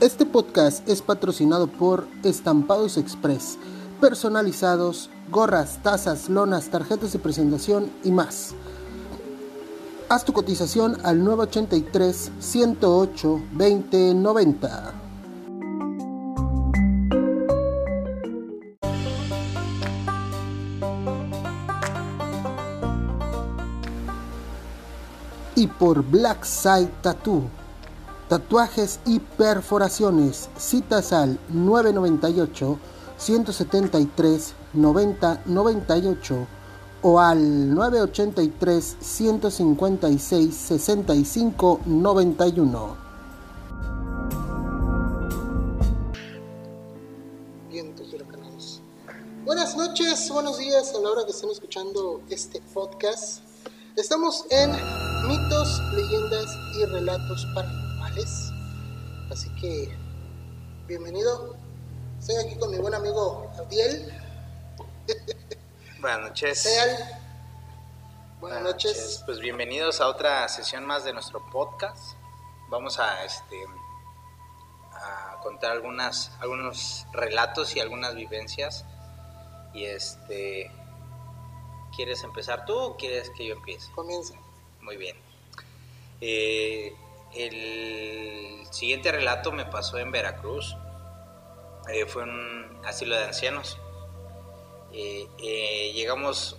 Este podcast es patrocinado por Estampados Express, personalizados, gorras, tazas, lonas, tarjetas de presentación y más. Haz tu cotización al 983 108 2090. Y por Black Side Tattoo, tatuajes y perforaciones, citas al 998 173 90 98 o al 983 156 65 91. Vientos. Buenas noches, buenos días a la hora que estén escuchando este podcast. Estamos en mitos, leyendas y relatos Así que, bienvenido. Estoy aquí con mi buen amigo Abdiel. Buenas noches. Buenas noches. Pues bienvenidos a otra sesión más de nuestro podcast. Vamos a este a contar algunas algunos relatos y algunas vivencias. Y este ¿Quieres empezar tú o quieres que yo empiece? Comienza. Muy bien. Eh, el siguiente relato me pasó en Veracruz. Eh, fue un asilo de ancianos. Eh, eh, llegamos,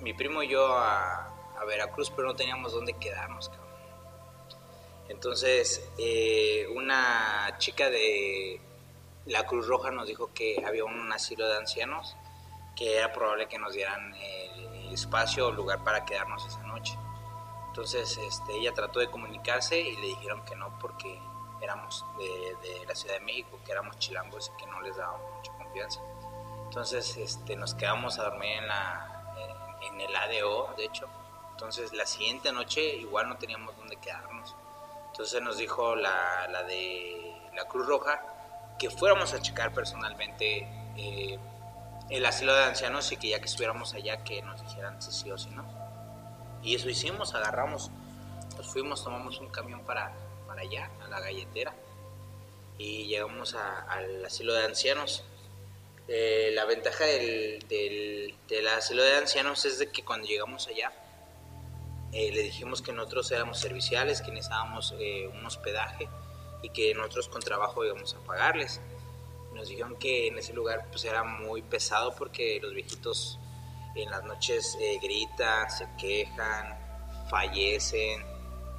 mi primo y yo, a, a, Veracruz, pero no teníamos dónde quedarnos. Cabrón. Entonces, una chica de la Cruz Roja nos dijo que había un asilo de ancianos, que era probable que nos dieran espacio o lugar para quedarnos esa noche. Entonces, este, ella trató de comunicarse y le dijeron que no porque éramos de, la Ciudad de México, que éramos chilangos y que no les daba mucha confianza. Entonces este, nos quedamos a dormir en, la, en, en, el ADO, de hecho. Entonces la siguiente noche igual no teníamos dónde quedarnos. Entonces nos dijo la, la de la Cruz Roja que fuéramos a checar personalmente eh, el asilo de ancianos y que ya que estuviéramos allá que nos dijeran si sí o si no. Y eso hicimos, agarramos, nos fuimos, tomamos un camión para, para allá, a la galletera, y llegamos al asilo de ancianos eh, la ventaja del, del, del, asilo de ancianos es de que cuando llegamos allá eh, le dijimos que nosotros éramos serviciales, que necesitábamos eh, un hospedaje y que nosotros con trabajo íbamos a pagarles. Nos dijeron que en ese lugar pues era muy pesado porque los viejitos en las noches eh, gritan, se quejan, fallecen,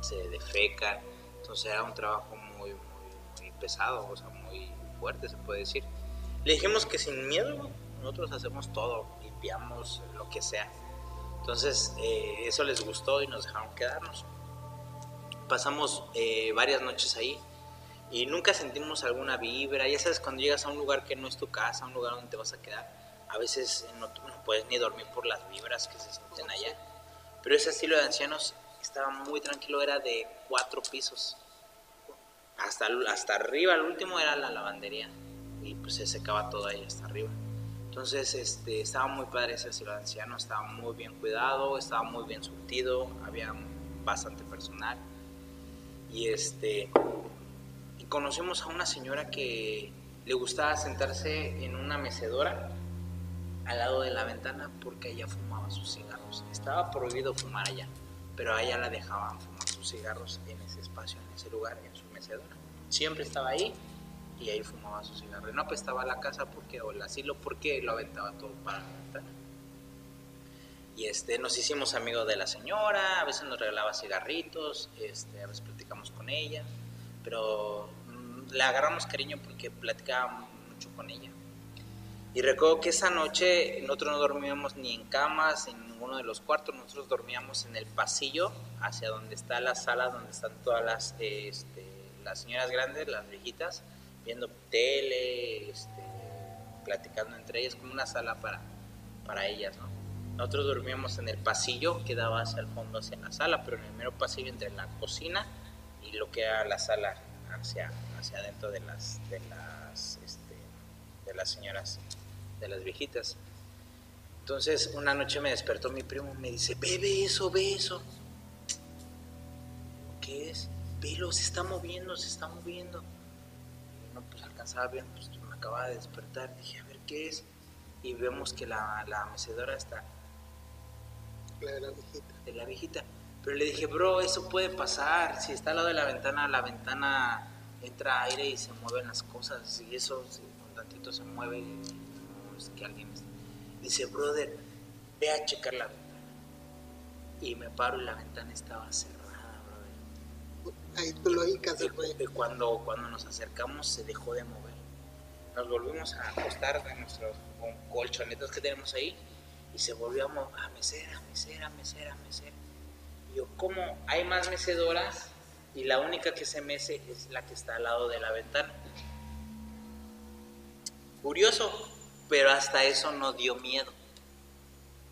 se defecan. Entonces era un trabajo muy, muy, muy pesado, o sea, muy fuerte se puede decir. Le dijimos que sin miedo, nosotros hacemos todo, limpiamos lo que sea. Entonces, eh, eso les gustó y nos dejaron quedarnos. Pasamos eh, varias noches ahí y nunca sentimos alguna vibra. Ya sabes, cuando llegas a un lugar que no es tu casa, un lugar donde te vas a quedar, a veces no, no puedes ni dormir por las vibras que se sienten allá. Pero ese estilo de ancianos estaba muy tranquilo, era de cuatro pisos. Hasta, hasta arriba, el último era la lavandería y pues se secaba todo ahí hasta arriba. Entonces este, estaba muy padre ese asilo de ancianos, estaba muy bien cuidado, estaba muy bien surtido, había bastante personal. Y, este, y conocimos a una señora que le gustaba sentarse en una mecedora al lado de la ventana porque ella fumaba sus cigarros. Estaba prohibido fumar allá, pero ella la dejaban fumar sus cigarros en ese espacio, en ese lugar, en su mecedora. Siempre estaba ahí y ahí fumaba su cigarro. Y no apestaba la casa porque, o el asilo porque lo aventaba todo para la ventana. Y este, nos hicimos amigos de la señora, a veces nos regalaba cigarritos, este, a veces platicamos con ella, pero mmm, le agarramos cariño porque platicábamos mucho con ella. Y recuerdo que esa noche nosotros no dormíamos ni en camas, en ninguno de los cuartos, nosotros dormíamos en el pasillo hacia donde está la sala, donde están todas las, este, las señoras grandes, las viejitas, viendo tele, este, platicando entre ellas, como una sala para, para ellas, ¿no? Nosotros dormíamos en el pasillo que daba hacia el fondo, hacia la sala, pero en el mero pasillo entre la cocina y lo que era la sala hacia, hacia adentro de las, de las, este, de las señoras, de las viejitas. Entonces una noche me despertó mi primo, me dice, ve eso, ve eso. ¿Qué es? Velo, se está moviendo, se está moviendo. no pues alcanzaba bien, pues me acababa de despertar, dije, a ver qué es, y vemos que la, la mecedora está La de la viejita. de la viejita. Pero le dije, bro, eso puede pasar. Si está al lado de la ventana, la ventana entra aire y se mueven las cosas. Y eso, si un tantito se mueve, es que alguien. Dice, brother, ve a checar la ventana. Y me paro y la ventana estaba cerrada, brother. Ahí Y güey. y cuando, cuando nos acercamos se dejó de mover. Nos volvimos a acostar en nuestros colchonetas que tenemos ahí y se volvió a, mo- a mesera, mesera, mesera, mesera. Y yo, ¿cómo? Hay más mecedoras y la única que se mece es la que está al lado de la ventana. Curioso, pero hasta eso no dio miedo.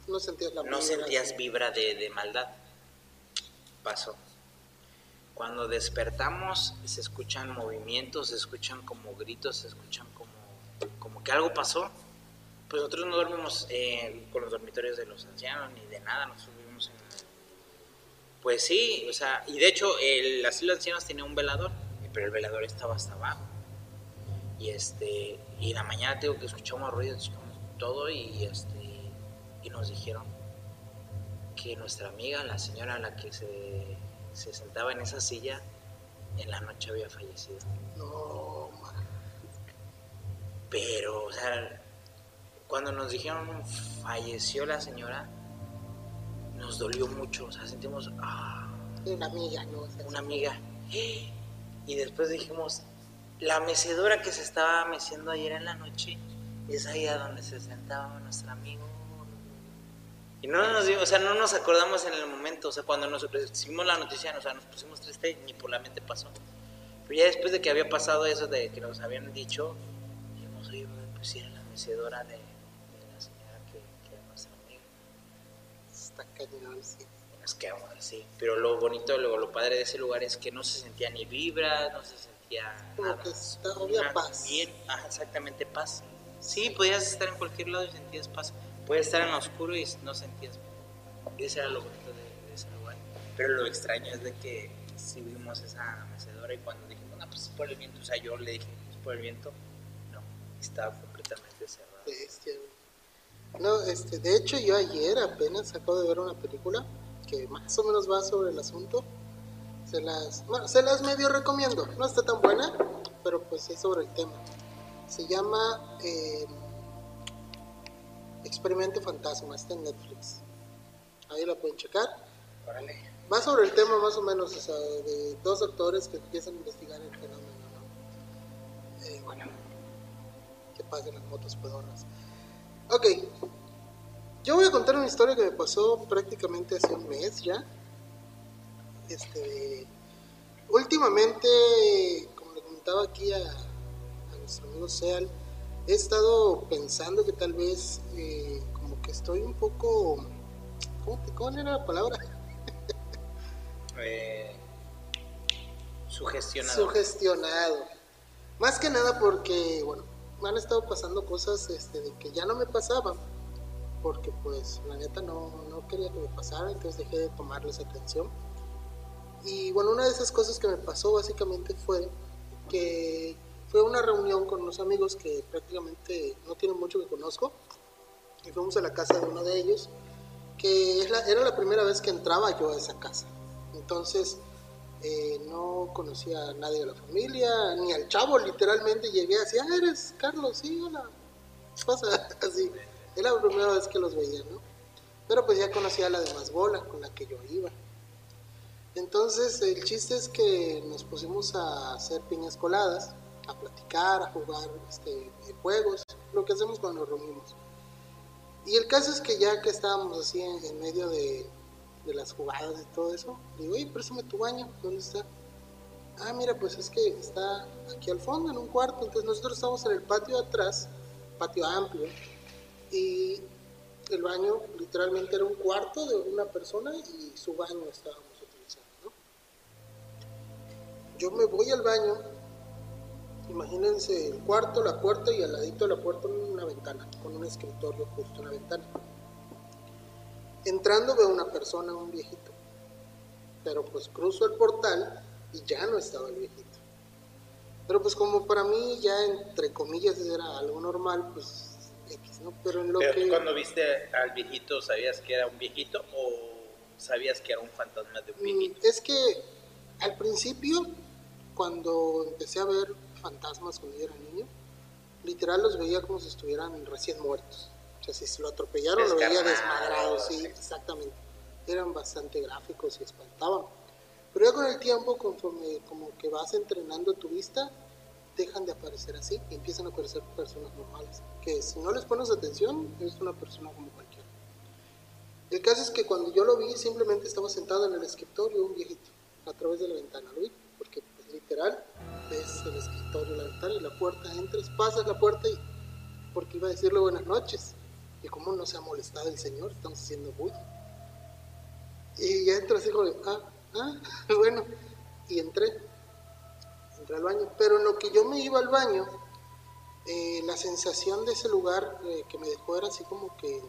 No sentías la No sentías vibra de, de maldad. Pasó. Cuando despertamos se escuchan movimientos, se escuchan como gritos, se escuchan como, como que algo pasó. Pues nosotros no dormimos eh, con los dormitorios de los ancianos ni de nada, nosotros vivimos en... Pues sí, o sea, y de hecho el asilo de ancianos tenía un velador, pero el velador estaba hasta abajo. Y este, y en la mañana tengo que escuchamos ruidos, escuchamos todo y este, y nos dijeron que nuestra amiga, la señora a la que se, se sentaba en esa silla, en la noche había fallecido. No, man. Pero, o sea, cuando nos dijeron falleció la señora, nos dolió mucho, o sea, sentimos, ah, Una amiga, ¿no? Una amiga. Y después dijimos, la mecedora que se estaba meciendo ayer en la noche es ahí a donde se sentaba nuestro amigo. Y no nos o sea, no nos acordamos en el momento, o sea, cuando nos recibimos la noticia, o sea, nos pusimos tristes, ni por la mente pasó. Pero ya después de que había pasado eso, de que nos habían dicho, dijimos, oye, pues era la mecedora de, de la señora que, que era nuestra amiga. Está cañón, sí. Nos quedamos así. Pero lo bonito, lo, lo padre de ese lugar es que no se sentía ni vibra, no se sentía Como nada. que está- paz. Bien, ajá, exactamente paz. Sí, podías estar en cualquier lado y sentías paz. Puedes estar en lo oscuro y no sentías paz. Ese era lo bonito de, de ese lugar. Pero lo extraño es de que si vimos esa mecedora y cuando dijimos, no, pues es por el viento, o sea, yo le dije, es por el viento, no, estaba completamente cerrado. Bestia. No, este, de hecho yo ayer apenas acabo de ver una película que más o menos va sobre el asunto. Se las, bueno, se las medio recomiendo. No está tan buena, pero pues es sobre el tema. Se llama eh, Experimento Fantasma, está en Netflix. Ahí la pueden checar. Órale. Va sobre el tema más o menos, o sea, de dos doctores que empiezan a investigar el fenómeno, ¿no? Eh, bueno, que pasen las motos pedorras. Ok, yo voy a contar una historia que me pasó prácticamente hace un mes ya. Este, últimamente, como le comentaba aquí a, a nuestro amigo Seal, he estado pensando que tal vez eh, como que estoy un poco... ¿Cómo, te- ¿Cuál era la palabra? Eh, sugestionado. sugestionado. Más que nada porque, bueno, me han estado pasando cosas este, de que ya no me pasaban. Porque, pues, la neta no, no quería que me pasara, entonces dejé de tomarles atención. Y, bueno, una de esas cosas que me pasó básicamente fue que fue una reunión con unos amigos que prácticamente no tienen mucho que conozco. Y fuimos a la casa de uno de ellos, que era la primera vez que entraba yo a esa casa. Entonces, eh, no conocía a nadie de la familia, ni al chavo, literalmente llegué así, ah, eres Carlos, sí, hola, ¿qué pasa? Así, era la primera vez que los veía, ¿no? Pero pues ya conocía a la demás bola con la que yo iba. Entonces, el chiste es que nos pusimos a hacer piñas coladas, a platicar, a jugar este, videojuegos, lo que hacemos cuando nos reunimos. Y el caso es que ya que estábamos así en, medio de, las jugadas y todo eso, digo, oye, préstame tu baño, ¿dónde está? Ah, mira, pues es que está aquí al fondo, en un cuarto. Entonces nosotros estamos en el patio de atrás, patio amplio, y el baño literalmente era un cuarto de una persona y su baño ¿no? Yo me voy al baño, imagínense el cuarto, la puerta y al ladito de la puerta una ventana, con un escritorio justo en la ventana. Entrando veo una persona, un viejito. Pero pues cruzo el portal y ya no estaba el viejito. Pero pues como para mí ya entre comillas era algo normal, pues X, ¿no? Pero en lo Pero que... cuando viste al viejito, ¿sabías que era un viejito o sabías que era un fantasma de un Mm, viejito? Es que al principio, cuando empecé a ver fantasmas cuando yo era niño, literal los veía como si estuvieran recién muertos. O sea, si se lo atropellaron, lo veía desmadrado, sí, sí. exactamente. Eran bastante gráficos y espantaban. Pero ya con el tiempo, conforme como que vas entrenando tu vista, dejan de aparecer así y empiezan a aparecer personas normales. Que si no les pones atención, es una persona como cualquiera. El caso es que cuando yo lo vi, simplemente estaba sentado en el escritorio un viejito, a través de la ventana, ¿lo vi? Literal, ves el escritorio, la ventana y la puerta, entras, pasas la puerta y... Porque iba a decirle buenas noches. Y como no se ha molestado el señor, estamos haciendo bulla. Y ya entras, hijo de, ah, ah, bueno, y entré, entré al baño. Pero en lo que yo me iba al baño, eh, la sensación de ese lugar eh, que me dejó era así como que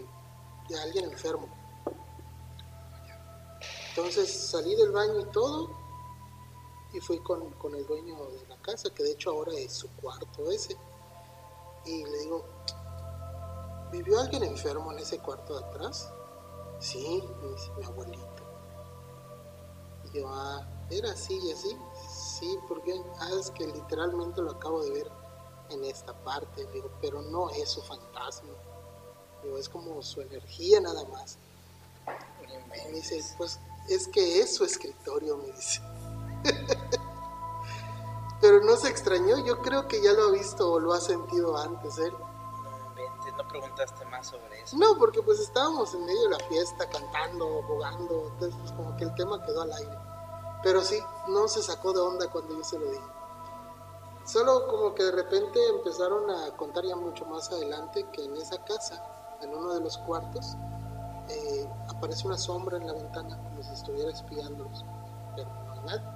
de alguien enfermo. Entonces salí del baño y todo, y fui con, con el dueño de la casa, que de hecho ahora es su cuarto ese. Y le digo, ¿vivió alguien enfermo en ese cuarto de atrás? Sí, me dice mi abuelito. Y yo, ah, ¿era así y así? Sí, porque ah, es que literalmente lo acabo de ver en esta parte. Digo, pero no es su fantasma. Digo, es como su energía nada más. Y me dice, pues es que es su escritorio, me dice. Pero no se extrañó, yo creo que ya lo ha visto o lo ha sentido antes él. Inventes, no preguntaste más sobre eso. No, porque pues estábamos en medio de la fiesta, cantando, jugando, entonces pues como que el tema quedó al aire. Pero sí, no se sacó de onda cuando yo se lo dije. Solo como que de repente empezaron a contar ya mucho más adelante que en esa casa, en uno de los cuartos, eh, aparece una sombra en la ventana como si estuviera espiándolos. Pero no hay nada.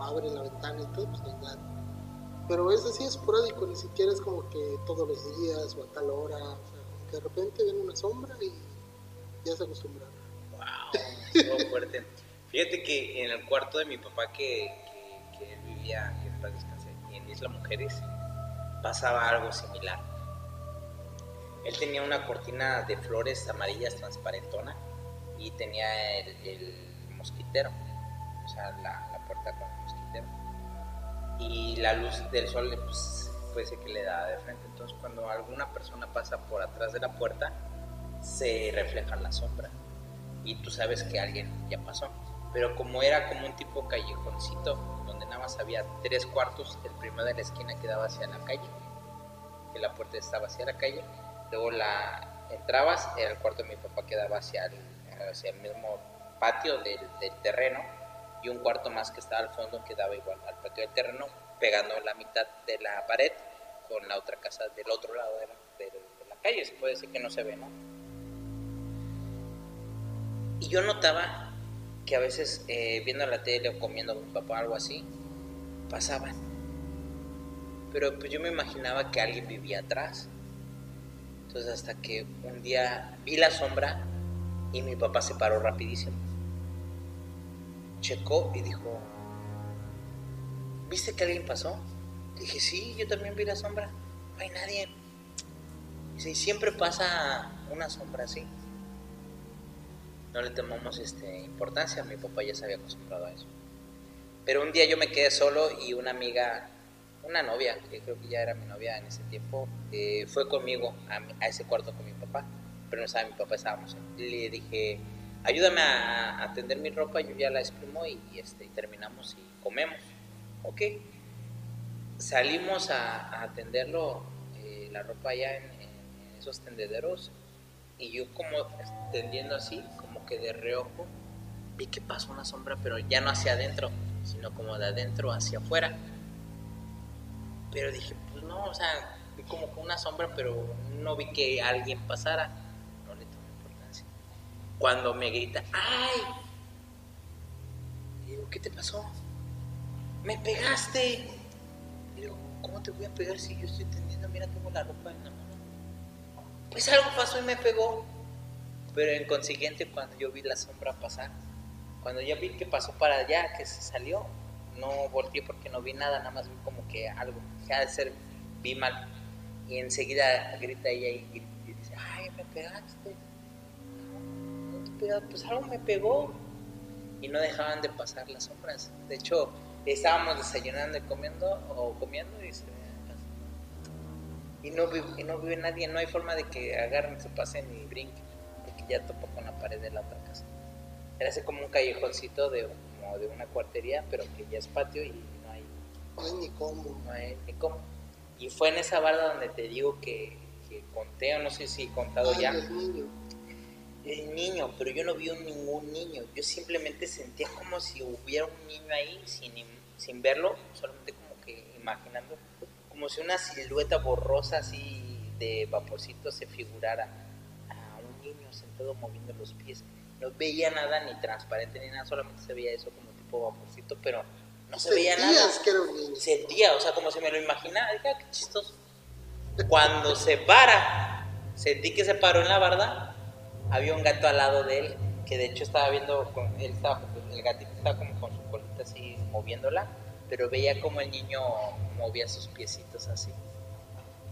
Abre la ventana y todo, pues no. Pero es así esporádico, ni siquiera es como que todos los días o a tal hora. O sea, como que de repente ven una sombra y ya se acostumbraron. Wow, fuerte. Fíjate que en el cuarto de mi papá que, que, que él vivía, en paz descanse, en Isla Mujeres, pasaba algo similar. Él tenía una cortina de flores amarillas transparentona y tenía el, el mosquitero, o sea, la, con el mosquitero. Y la luz del sol pues, puede ser que le da de frente. Entonces, cuando alguna persona pasa por atrás de la puerta, se refleja la sombra y tú sabes que alguien ya pasó. Pero como era como un tipo callejoncito, donde nada más había tres cuartos, el primero de la esquina quedaba hacia la calle, que la puerta estaba hacia la calle, luego la entrabas, el cuarto de mi papá quedaba hacia el, hacia el mismo patio del, del terreno, y un cuarto más que estaba al fondo que daba igual al patio del terreno, pegando la mitad de la pared con la otra casa del otro lado de la, calle, se puede decir que no se ve, ¿no? Y yo notaba que a veces eh, viendo la tele o comiendo con papá algo así, pasaban. Pero pues yo me imaginaba que alguien vivía atrás. Entonces hasta que un día vi la sombra y mi papá se paró rapidísimo. Checó y dijo, ¿viste que alguien pasó? Dije, sí, yo también vi la sombra. No hay nadie. Dice, siempre pasa una sombra así no le tomamos este, importancia, mi papá ya se había acostumbrado a eso. Pero un día yo me quedé solo y una amiga, una novia, que creo que ya era mi novia en ese tiempo, eh, fue conmigo a, a ese cuarto con mi papá, pero no estaba mi papá, estábamos. Le dije, ayúdame a, a tender mi ropa, yo ya la exprimo y, este, terminamos y comemos. Ok. Salimos a, a tenderlo, eh, la ropa allá en, esos tendederos y yo como tendiendo así, como que de reojo, vi que pasó una sombra, pero ya no hacia adentro, sino como de adentro hacia afuera. Pero dije, pues no, o sea, vi como una sombra, pero no vi que alguien pasara. No le tomé importancia. Cuando me grita, ¡ay! Y digo, ¿qué te pasó? ¡Me pegaste! Y digo, ¿cómo te voy a pegar si yo estoy tendiendo? Mira, tengo la ropa en la mano pues algo pasó y me pegó. Pero en consiguiente, cuando yo vi la sombra pasar, cuando ya vi que pasó para allá, que se salió, no volteé porque no vi nada, nada más vi como que algo, ya de ser, vi mal. Y enseguida grita ella y, y dice, ay, me pegaste. Pegaste, pues algo me pegó. Y no dejaban de pasar las sombras. De hecho, estábamos desayunando y comiendo, o comiendo, y se y no, vive, y no vive nadie, no hay forma de que agarren, se pasen y brinquen, porque ya topo con la pared de la otra casa. Era así como un callejoncito de, como de una cuartería, pero que ya es patio y no hay, No hay ni cómo. no hay ni cómo. Y fue en esa barda donde te digo que, que conté, o no sé si he contado Ay, ya, el niño. pero yo no vi un- ningún niño. Yo simplemente sentía como si hubiera un niño ahí sin, sin verlo, solamente como que imaginando, como si una silueta borrosa así de vaporcito se figurara a un niño sentado moviendo los pies. No veía nada ni transparente ni nada, solamente se veía eso como tipo vaporcito, pero no se veía nada que era un niño. sentía, o sea, como si me lo imaginara, dije, ah, qué chistoso. Cuando se para, sentí que se paró en la barda, había un gato al lado de él, que de hecho estaba viendo, con, él estaba, el gatito estaba como con su colita así moviéndola, pero veía como el niño movía sus piecitos así.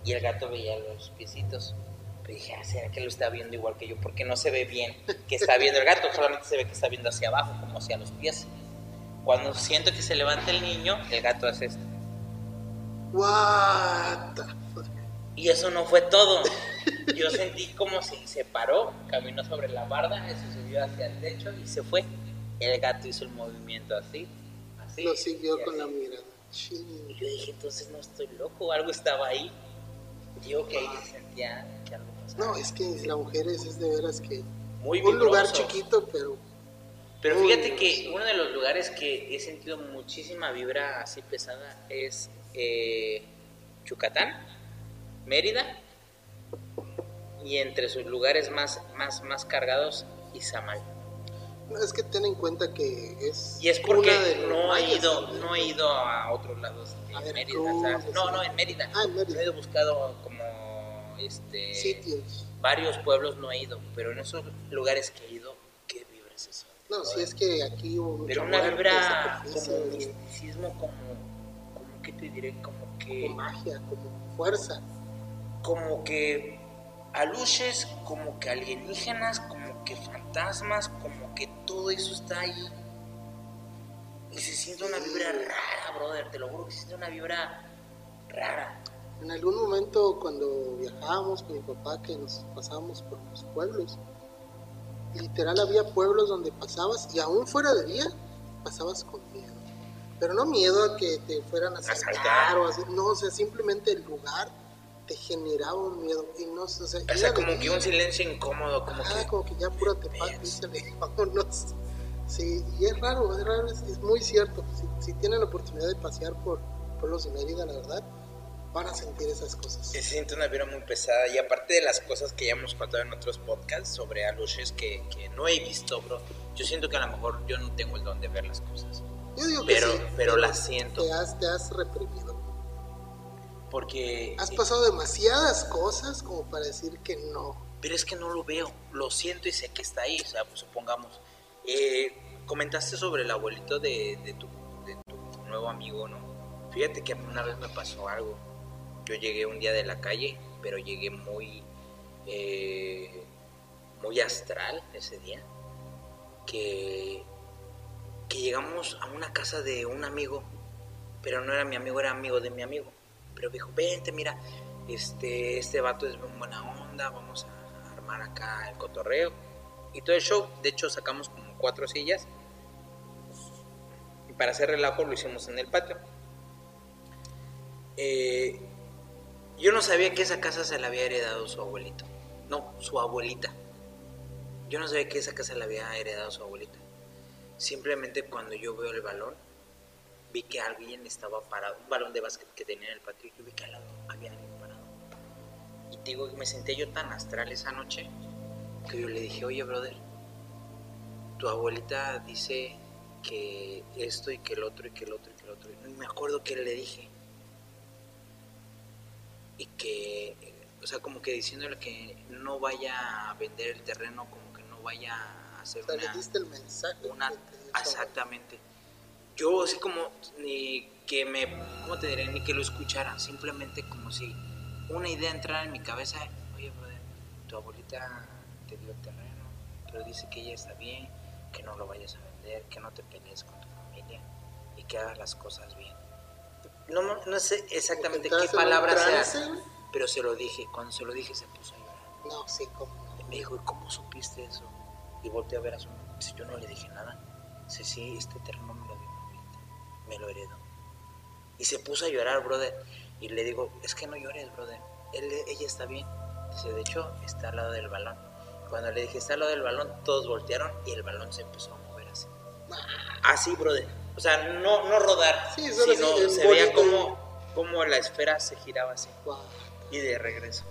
Y el gato veía los piecitos. Pero dije, ah, ¿será que lo está viendo igual que yo? Porque no se ve bien que está viendo el gato, solamente se ve que está viendo hacia abajo, como hacia los pies. Cuando siento que se levanta el niño, el gato hace esto. What the fuck? Y eso no fue todo. Yo sentí como si se paró, caminó sobre la barda, se subió hacia el techo y se fue. El gato hizo el movimiento así, así. Lo siguió con la mirada. Y yo dije, entonces no estoy loco, algo estaba ahí. Digo que ahí sentía que algo pasaba. No, es que las mujeres es de veras que Muy un lugar chiquito, pero Pero fíjate que uno de los lugares que he sentido muchísima vibra así pesada es eh, Yucatán, Mérida y entre sus lugares más, más, más cargados, Izamal. no, es que ten en cuenta que es. Y es porque no he ido, también. no he ido a otros lados A de Mérida. O sea, no, no, en Mérida. Ah, en Mérida. No he buscado como este Sitios. varios pueblos no he ido, pero en esos lugares que he ido, ¿qué vibra es eso? No, si es que aquí hubo Pero una vibra como misticismo, como, como que te diré, como como que, magia, como fuerza. como que aluches, como que alienígenas, como que fantasmas, como que todo eso está ahí. Y se siente una vibra rara, brother, te lo juro que se siente una vibra rara. En algún momento cuando viajábamos con mi papá, que nos pasábamos por los pueblos, literal había pueblos donde pasabas y aún fuera de día pasabas con miedo. Pero no miedo a que te fueran a asaltar Asaltar. o así, no, o sea, simplemente el lugar te generaba un miedo y no, o sea, O sea, como que un silencio incómodo, como Ajá, que... como que ya apúrate, pa, Ves. dísele, vámonos. Sí, y es raro, es raro, es, es muy cierto. Si, si tienen la oportunidad de pasear por pueblos de Mérida, la verdad, van a sentir esas cosas. Se siente una vibra muy pesada y aparte de las cosas que ya hemos contado en otros podcasts sobre aluches que, que no he visto, bro, yo siento que a lo mejor yo no tengo el don de ver las cosas. Yo digo que Pero, sí, pero las siento. Te has, te has reprimido. Porque... Has eh, pasado demasiadas cosas como para decir que no. Pero es que no lo veo, lo siento y sé que está ahí, o sea, pues, supongamos. Eh, comentaste sobre el abuelito de, de tu, de tu nuevo amigo, ¿no? Fíjate que una vez me pasó algo. Yo llegué un día de la calle, pero llegué muy, eh, muy astral ese día. Que, que llegamos a una casa de un amigo, pero no era mi amigo, era amigo de mi amigo. Pero dijo, vente, mira, este, este vato es muy buena onda, vamos a armar acá el cotorreo. Y todo el show, de hecho sacamos como cuatro sillas. Y para hacer relajo lo hicimos en el patio. Eh, yo no sabía que esa casa se la había heredado su abuelito. No, su abuelita. Yo no sabía que esa casa la había heredado su abuelita. Simplemente cuando yo veo el balón, vi que alguien estaba parado, un balón de básquet que tenía en el patio, yo vi que al lado había alguien parado. Y te digo que me senté yo tan astral esa noche que yo le dije, oye, brother, tu abuelita dice que esto y que el otro y que el otro y que el otro. Y me acuerdo que le dije. Y que, o sea, como que diciéndole que no vaya a vender el terreno, como que no vaya a hacer O sea, le diste el mensaje. una exactamente yo así como ni que me, ¿cómo te diré? Ni que lo escuchara, simplemente como si una idea entrara en mi cabeza, oye, brother, tu abuelita te dio el terreno, pero dice que ella está bien, que no lo vayas a vender, que no te pelees con tu familia y que hagas las cosas bien. No, no, sé exactamente qué ¿Entraste en un palabra sea, pero se lo dije, cuando se lo dije se puso a llorar. No, sí, como Y me dijo, ¿y cómo supiste eso? Y volteé a ver a su yo no le dije nada. Dice, sí, este terreno me me lo heredó. Y se puso a llorar, brother. Y le digo, es que no llores, brother. Él, ella está bien. Dice, de hecho, está al lado del balón. Cuando le dije, está al lado del balón, todos voltearon y el balón se empezó a mover así. Así, brother. O sea, no, no rodar, Sí, sino se veía como, como la esfera se giraba así. Guau, Y de regreso.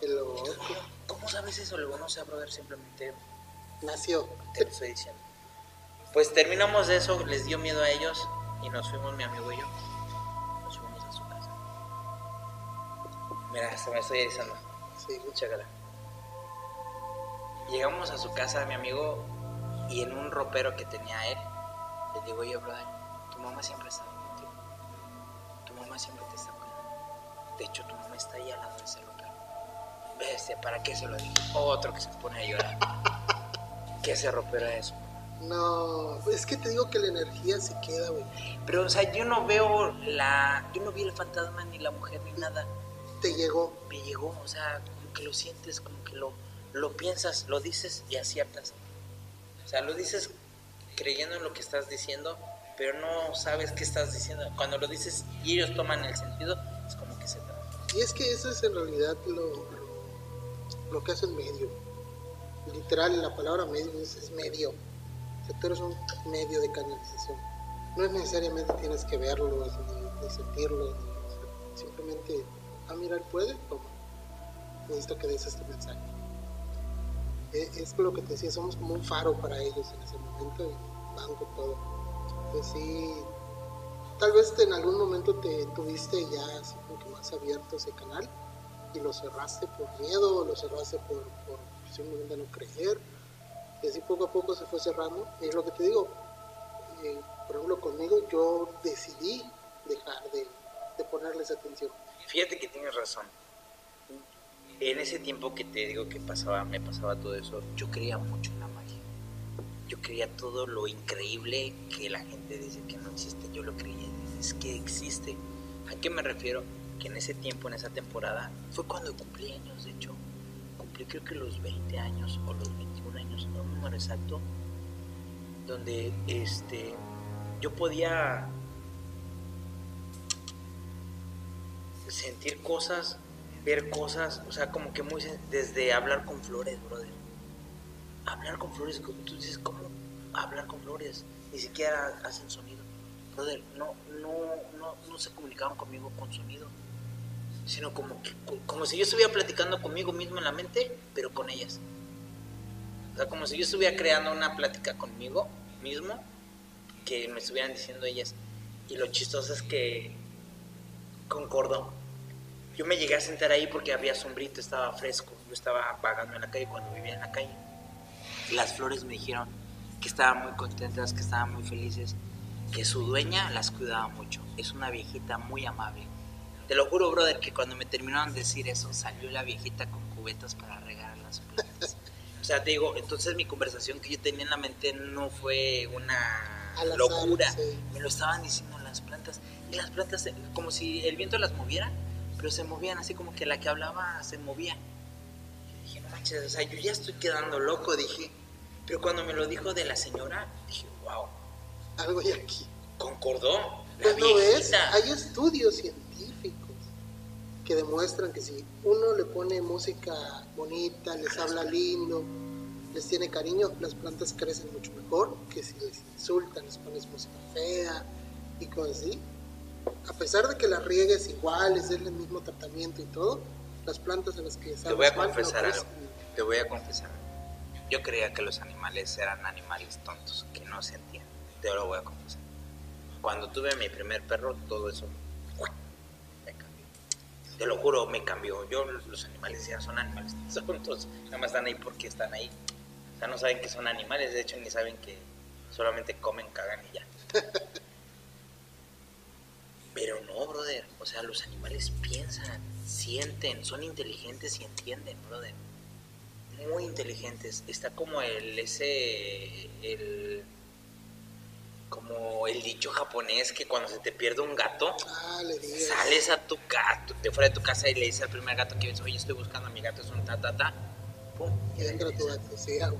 qué loco. ¿Cómo sabes eso? Luego no sé, brother, simplemente Nació. te lo estoy diciendo. Pues terminamos de eso, les dio miedo a ellos y nos fuimos mi amigo y yo. Nos fuimos a su casa. Mira, se me estoy erizando. Sí, Chécala. Llegamos a su casa, mi amigo, y en un ropero que tenía él, le digo, oye, brother, tu mamá siempre está contigo. Tu mamá siempre te está cuidando. De hecho, tu mamá está ahí al lado de ese ropero. Bestia, ¿para qué se lo dije? Otro que se pone a llorar. ¿Qué ese ropero es? No, es que te digo que la energía se queda, güey. Pero, o sea, yo no veo la... Yo no vi el fantasma ni la mujer ni nada. Te llegó. Me llegó, o sea, como que lo sientes, como que lo, lo piensas, lo dices y aciertas. O sea, lo dices creyendo en lo que estás diciendo, pero no sabes qué estás diciendo. Cuando lo dices y ellos toman el sentido, es como que se trata. Y es que eso es en realidad lo, lo, lo que hace el medio. Literal, la palabra medio es, es medio. Sea, tú un medio de canalización. No es necesariamente tienes que verlo, ni, ni sentirlo, ni- o sea, simplemente, ah, mira, puede, toma. Necesito que des este mensaje. E- Es lo que te decía, somos como un faro para ellos en ese momento y van todo. Entonces sí, tal vez en algún momento te tuviste ya así como que más abierto ese canal y lo cerraste por miedo lo cerraste por, por simplemente no creer y así poco a poco se fue cerrando y es lo que te digo eh, por ejemplo conmigo yo decidí dejar de, de ponerles atención Fíjate que tienes razón. En ese tiempo que te digo que pasaba, me pasaba todo eso, yo creía mucho en la magia. Yo creía todo lo increíble que la gente dice que no existe, yo lo creía, es que existe. ¿A qué me refiero? Que en ese tiempo, en esa temporada, fue cuando cumplí años, de hecho, cumplí creo que los 20 años o los 21 no un número exacto, donde este, yo podía sentir cosas, ver cosas, o sea, como que muy desde hablar con flores, brother. Hablar con flores, tú dices, ¿cómo hablar con flores? Ni siquiera hacen sonido. Brother, no, no, no, no se comunicaban conmigo con sonido, sino como, que, como si yo estuviera platicando conmigo mismo en la mente, pero con ellas. O sea, como si yo estuviera creando una plática conmigo mismo, que me estuvieran diciendo ellas. Y lo chistoso es que concordó. Yo me llegué a sentar ahí porque había sombrito, estaba fresco. Yo estaba vagando en la calle cuando vivía en la calle. Las flores me dijeron que estaban muy contentas, que estaban muy felices, que su dueña las cuidaba mucho. Es una viejita muy amable. Te lo juro, brother, que cuando me terminaron de decir eso, salió la viejita con cubetas para regar las plantas. O sea, te digo, entonces mi conversación que yo tenía en la mente no fue una locura. sí. Me lo estaban diciendo las plantas. Y las plantas, eh, como si el viento las moviera, pero se movían así como que la que hablaba se movía. Y dije, no manches, o sea, yo ya estoy quedando loco, dije. Pero cuando me lo dijo de la señora, dije, wow, algo hay aquí concordó. La Pues no ves, hay estudios científicos que demuestran que si uno le pone música bonita, les habla lindo, les tiene cariño, las plantas crecen mucho mejor que si les insultan, les pones música fea y cosas así. A pesar de que las riegues igual, les des el mismo tratamiento y todo, las plantas en las que Te voy a hablas mal no confesar algo. Te voy a confesar. Yo creía que los animales eran animales tontos, que no sentían. Te lo voy a confesar. Cuando tuve mi primer perro, todo eso. Te lo juro, me cambió. Yo, los animales ya son animales tontos. Nada más están ahí porque están ahí. O sea, no saben que son animales, de hecho, ni saben que solamente comen, cagan y ya. Pero no, brother. O sea, los animales piensan, sienten, son inteligentes y entienden, brother. Muy inteligentes. Está como el ese el como el dicho japonés que cuando se te pierde un gato, Ah, sales a tu gato, de fuera de tu casa y le dices al primer gato que ves, oye, estoy buscando a mi gato, es un ta ta ta. Pum, Y entra tu gato, sí, ah.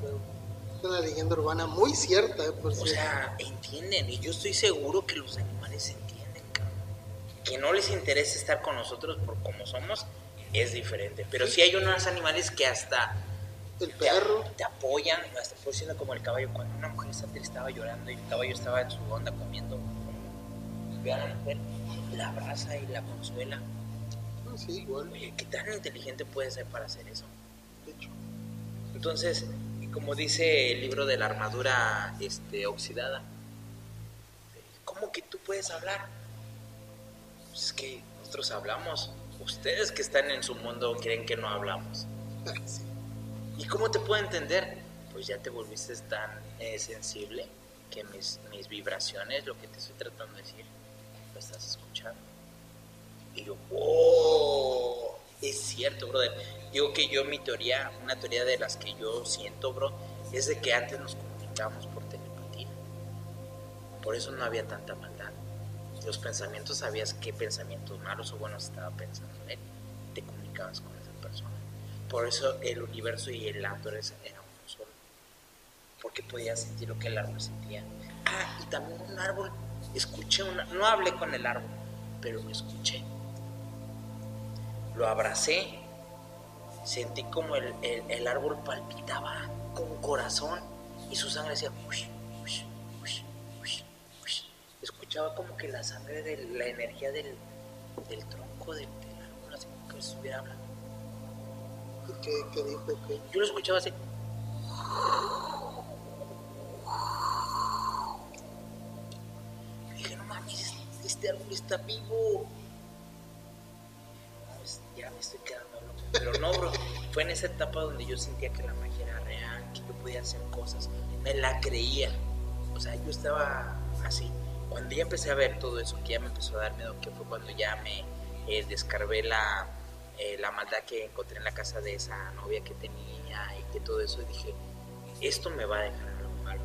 Es una leyenda urbana muy cierta, eh, por O cierto. sea, entienden, y yo estoy seguro que los animales entienden, cabrón. Que no les interesa estar con nosotros por como somos, es diferente. Pero sí hay unos animales que hasta el te, perro, te apoyan, hasta por siendo como el caballo. Cuando una mujer está triste, estaba llorando y el caballo estaba en su onda comiendo, ve a la mujer, la abraza y la consuela. ah, sí, igual, Oye, ¿qué tan inteligente puede ser para hacer eso? de hecho. Entonces, como dice el libro de la armadura este, oxidada, ¿cómo que tú puedes hablar? Pues es que nosotros hablamos. Ustedes que están en su mundo creen que no hablamos. Ah, sí. ¿Y cómo te puedo entender? Pues ya te volviste tan eh, sensible que mis, mis vibraciones, lo que te estoy tratando de decir, lo estás escuchando. Y yo, ¡wow! Es cierto, brother. Digo que yo, mi teoría, una teoría de las que yo siento, bro, es de que antes nos comunicábamos por telepatía. Por eso no había tanta maldad. Los pensamientos, sabías qué pensamientos malos o buenos estaba pensando él. Te comunicabas con persona. Por eso el universo y el naturaleza eran uno solo. Porque podías sentir lo que el árbol sentía. Ah, y también un árbol. Escuché una. No hablé con el árbol, pero lo escuché. Lo abracé. Sentí como el, el- el árbol palpitaba con corazón y su sangre hacía. ush, ush, ush. Escuchaba como que la sangre de la energía del, del tronco del, del árbol, así como que estuviera hablando. ¿Y qué, qué dijo? Yo lo escuchaba así. Y dije, no mames, este árbol está vivo. No, es- ya me estoy quedando loco. Pero no, bro. Fue en esa etapa donde yo sentía que la magia era real, que yo podía hacer cosas. Me la creía. O sea, yo estaba así. Cuando ya empecé a ver todo eso, que ya me empezó a dar miedo, que fue cuando ya me eh, la, eh, la maldad que encontré en la casa de esa novia que tenía y que todo eso, dije, esto me va a dejar algo malo.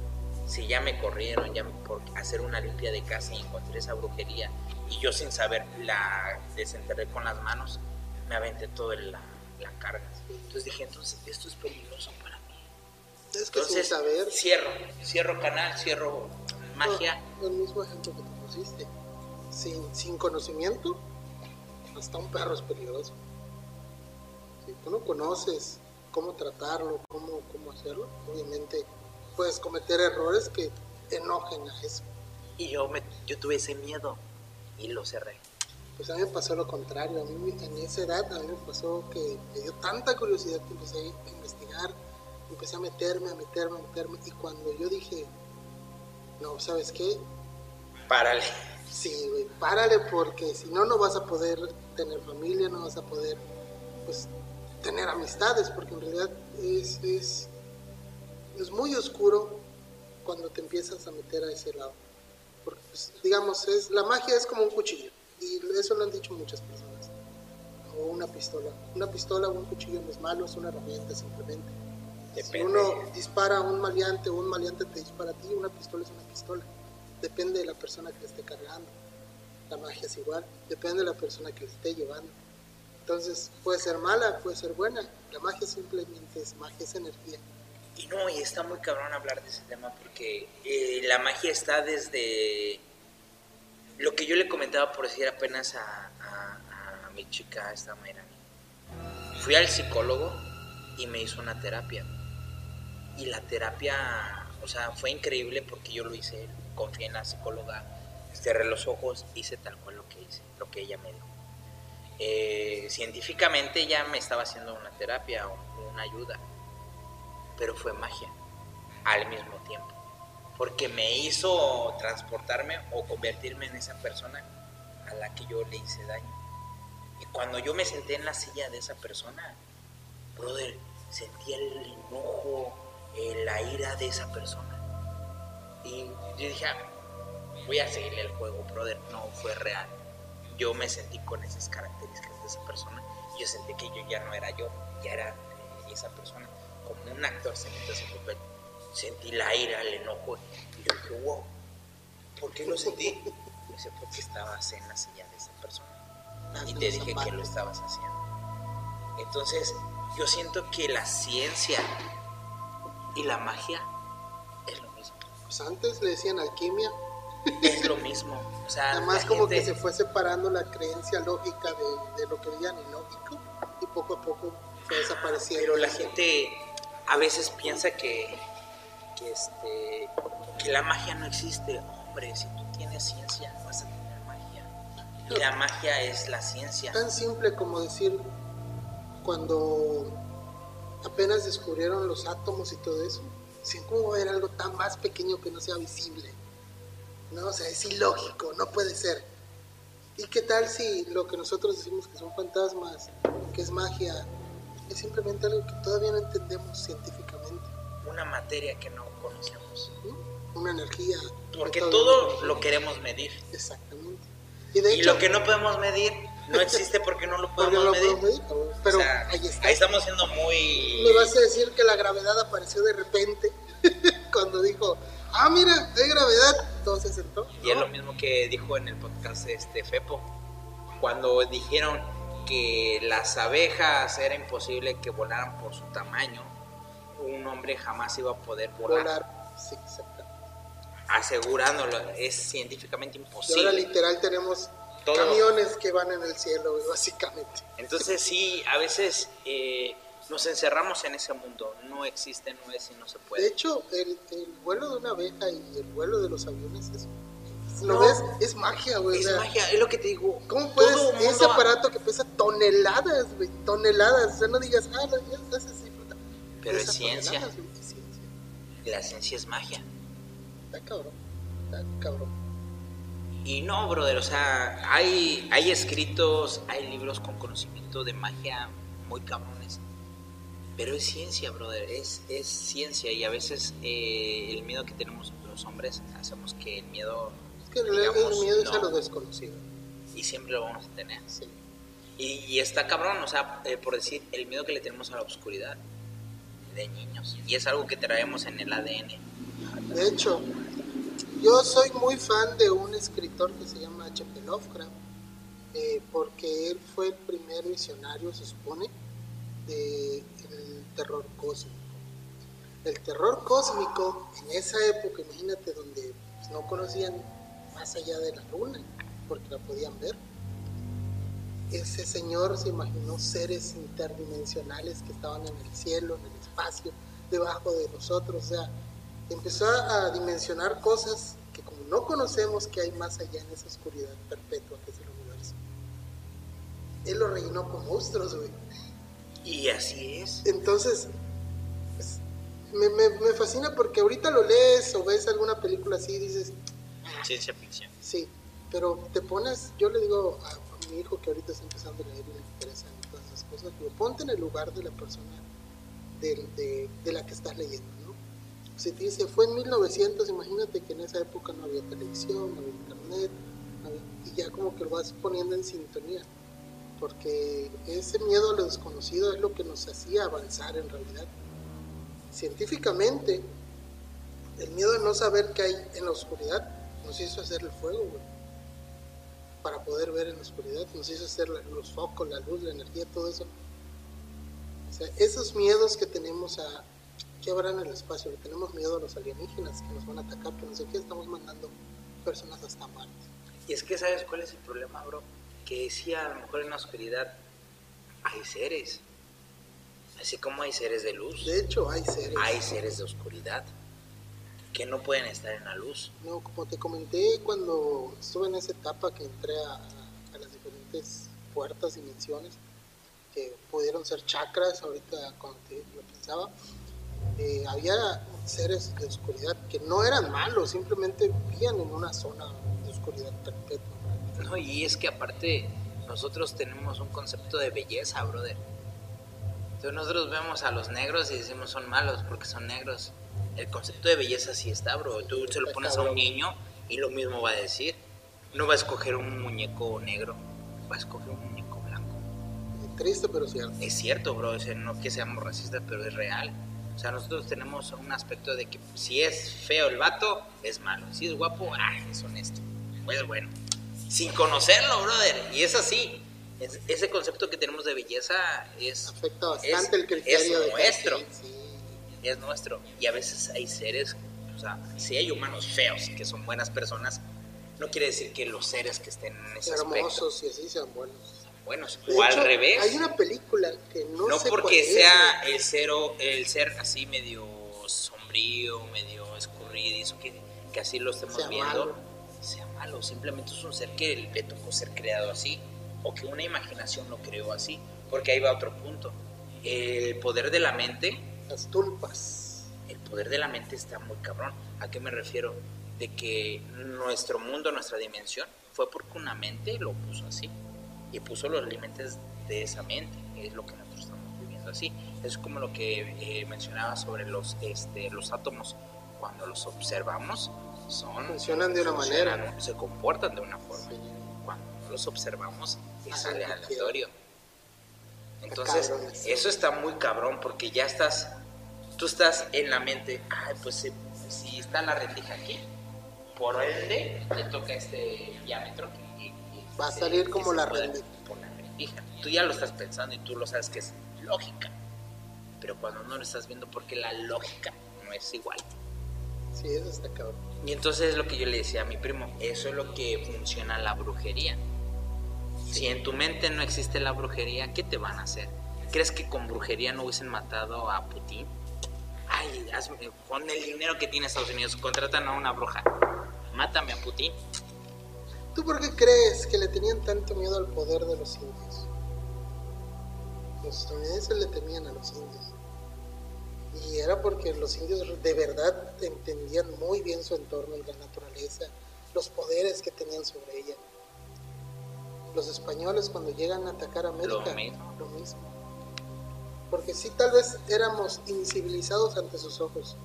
Si ya me corrieron, ya me- por hacer una limpia de casa y encontré esa brujería y yo sin saber la desenterré con las manos, me aventé toda la, la carga. Entonces dije, entonces esto es peligroso para mí. Es que Entonces sin saber, cierro, cierro canal, cierro magia. el mismo ejemplo que te pusiste, sin, sin conocimiento, hasta un perro es peligroso. Si tú no conoces cómo tratarlo, cómo, cómo hacerlo, obviamente puedes cometer errores que enojen a eso. Y yo, me, yo tuve ese miedo y lo cerré. Pues a mí me pasó lo contrario, a mí en esa edad a mí me pasó que me dio tanta curiosidad que empecé a investigar, empecé a meterme, a meterme, a meterme, y cuando yo dije, no, ¿sabes qué? Párale. Sí, güey, párale porque si no, no vas a poder tener familia, no vas a poder, pues, tener amistades, porque en realidad es, es, es muy oscuro cuando te empiezas a meter a ese lado. Porque, pues, digamos, es, la magia es como un cuchillo, y eso lo han dicho muchas personas. O una pistola. Una pistola o un cuchillo no es malo, es una herramienta simplemente. Si Depende. uno dispara a un maleante o un maleante te dispara a ti, una pistola es una pistola. Depende de la persona que la esté cargando. La magia es igual, depende de la persona que la esté llevando. Entonces, puede ser mala, puede ser buena. La magia simplemente es magia, es energía. Y no, y está muy cabrón hablar de ese tema porque eh, la magia está desde lo que yo le comentaba por decir apenas a, a- mi chica, esta Mayrani. Fui al psicólogo y me hizo una terapia. Y la terapia, o sea, fue increíble porque yo lo hice, confié en la psicóloga, cerré los ojos, hice tal cual lo que hice, lo que ella me dijo. Eh, científicamente ella me estaba haciendo una terapia o una ayuda, pero fue magia al mismo tiempo, porque me hizo transportarme o convertirme en esa persona a la que yo le hice daño. Y cuando yo me senté en la silla de esa persona, brother, sentía el enojo, la ira de esa persona. Y yo dije, ah, voy a seguirle el juego, brother. No fue real. Yo me sentí con esas características de esa persona. Y yo sentí que yo ya no era yo, ya era eh, esa persona. Como un actor se mete ese papel. Sentí la ira, el enojo. Y yo dije, wow, ¿por qué lo sentí? Me dice, porque estabas en la silla de esa persona. Y te dije que lo estabas haciendo. Entonces, yo siento que la ciencia y la magia es lo mismo. Pues antes le decían alquimia. Es lo mismo. O sea, Además como gente- que se fue separando la creencia lógica de, de lo que veían ilógico y poco a poco fue desapareciendo. Pero la gente a veces piensa que, que, este, que la magia no existe. Hombre, si tú tienes ciencia, vas a tener magia. Y la magia es la ciencia. Tan simple como decir cuando apenas descubrieron los átomos y todo eso, decían, ¿cómo va a haber algo tan más pequeño que no sea visible? No, o sea, es ilógico, no puede ser. ¿Y qué tal si lo que nosotros decimos que son fantasmas, que es magia, es simplemente algo que todavía no entendemos científicamente? Una materia que no conocemos. ¿no? Una energía. que Porque todo lo queremos medir. Exactamente. Y de Y hecho, lo que no podemos medir no existe porque no lo podemos no lo medir. medir, pero O sea, ahí está. ahí estamos siendo muy... Me vas a decir que la gravedad apareció de repente cuando dijo, ah, mira, hay gravedad, todo se sentó. Y es lo mismo que dijo en el podcast este Fepo, cuando dijeron que las abejas era imposible que volaran por su tamaño, un hombre jamás iba a poder volar, Volar. Sí, exactamente. asegurándolo, es científicamente Y ahora imposible. literal tenemos Todo. camiones que van en el cielo, básicamente. Entonces sí, a veces eh, nos encerramos en ese mundo, no existe, no es y no se De puede. hecho, el, el vuelo de una abeja y el vuelo de los aviones es, ¿lo No. ves? Es magia, güey. o Es sea, magia, es lo que te digo. ¿Cómo puedes, ese aparato que pesa toneladas, güey, toneladas, o sea, no digas, ah, lo ya estás así. Pero es ciencia. es ciencia. La ciencia es magia. Está cabrón, está cabrón. Y no, brother, o sea, hay, hay escritos, hay libros con conocimiento de magia muy cabrones. Pero es ciencia, brother, es, es ciencia y a veces eh, el miedo que tenemos los hombres hacemos que el miedo, Es que Digamos, el miedo es a lo desconocido. y siempre lo vamos a tener. Sí. Y, y está cabrón, o sea, eh, por decir, el miedo que le tenemos a la oscuridad de niños. Y es algo que traemos en el ADN. De hecho, yo soy muy fan de un escritor que se llama H.P. Lovecraft, eh, porque él fue el primer visionario, se supone, del terror cósmico. El terror cósmico en esa época, imagínate, donde pues, no conocían más allá de la luna, porque la podían ver. Ese señor se imaginó seres interdimensionales que estaban en el cielo, en el espacio, debajo de nosotros, o sea, empezó a dimensionar cosas que como no conocemos que hay más allá en esa oscuridad perpetua que es el universo. Él lo rellenó con monstruos, güey. Y así es. Entonces, pues, me, me, me fascina porque ahorita lo lees o ves alguna película así y dices, Ciencia ficción. sí, pero te pones, yo le digo a, mi hijo que ahorita está empezando a leer y le interesan todas esas cosas, digo, ponte en el lugar de la persona de, de la que estás leyendo, ¿no? Si te dice, fue en 1900, imagínate que en esa época no había televisión, no había internet, no había- y ya como que lo vas poniendo en sintonía, porque ese miedo a lo desconocido es lo que nos hacía avanzar en realidad. Científicamente, el miedo de no saber qué hay en la oscuridad nos hizo hacer el fuego, güey, para poder ver en la oscuridad, nos hizo hacer los focos, la luz, la energía, todo eso. O sea, esos miedos que tenemos a que habrá en el espacio, que tenemos miedo a los alienígenas que nos van a atacar, que no sé qué, estamos mandando personas hasta Marte. Y es que, ¿sabes cuál es el problema, bro? Que sí, a lo mejor en la oscuridad hay seres. Así como hay seres de luz, De hecho, hay seres. hay seres de oscuridad que no pueden estar en la luz. No, como te comenté cuando estuve en esa etapa que entré a, a las diferentes puertas, dimensiones, que pudieron ser chakras, ahorita cuando te lo pensaba, eh, había seres de oscuridad que no eran malos, simplemente vivían en una zona de oscuridad perpetua. No, y es que aparte nosotros tenemos un concepto de belleza, brother. Entonces nosotros vemos a los negros y decimos son malos porque son negros. El concepto de belleza sí está, bro. Tú se lo pones a un niño y lo mismo va a decir. No va a escoger un muñeco negro, va a escoger un muñeco blanco. Triste, pero cierto. Es cierto, bro. O sea, no que seamos racistas, pero es real. O sea, nosotros tenemos un aspecto de que si es feo el vato, es malo. Si es guapo, ah, es honesto. Pues bueno. Sin conocerlo, brother. Y es así. Es- ese concepto que tenemos de belleza es, Afecta bastante es- el criterio es de nuestro. quien, sí. es nuestro. Y a veces hay seres, o sea, si hay humanos feos que son buenas personas, no quiere decir que los seres que estén en ese aspecto hermosos y así sean buenos. buenos. De o al hecho, revés. Hay una película que no, no sé porque cuál es, sea güey. el cero el ser así medio sombrío medio escurridizo que, que así lo estemos viendo malo. Malo simplemente es un ser que le tocó ser creado así o que una imaginación lo creó así porque ahí va otro punto. El poder de la mente las tulpas. el poder de la mente está muy cabrón. A qué me refiero de que nuestro mundo nuestra dimensión fue porque una mente lo puso así y puso los límites de esa mente. Es lo que nosotros estamos viviendo así. Es como lo que eh, mencionaba sobre los este los átomos. Cuando los observamos son Funcionan de una funcionan, manera. se comportan de una forma Sí. cuando los observamos es aleatorio entonces eso. está muy cabrón porque ya estás tú estás en la mente ay pues si, si está la rendija aquí por ende le toca este diámetro que- Va a salir que como la rendija. por la rendija tú ya lo estás pensando y tú lo sabes que es lógica pero cuando no lo estás viendo porque la lógica no es igual Sí, eso está cabrón. y entonces es lo que yo le decía a mi primo, eso es lo que funciona la brujería. Si en tu mente no existe la brujería, ¿qué te van a hacer? ¿Crees que con brujería no hubiesen matado a Putin? Ay, hazme- con el dinero que tiene Estados Unidos, contratan a una bruja. Mátame a Putin. ¿Tú por qué crees que le tenían tanto miedo al poder de los indios? Los estadounidenses le temían a los indios. Y era porque los indios de verdad entendían muy bien su entorno y la naturaleza, los poderes que tenían sobre ella. Los españoles cuando llegan a atacar a América, Lo mismo. lo mismo. Porque sí, tal vez éramos incivilizados ante sus ojos,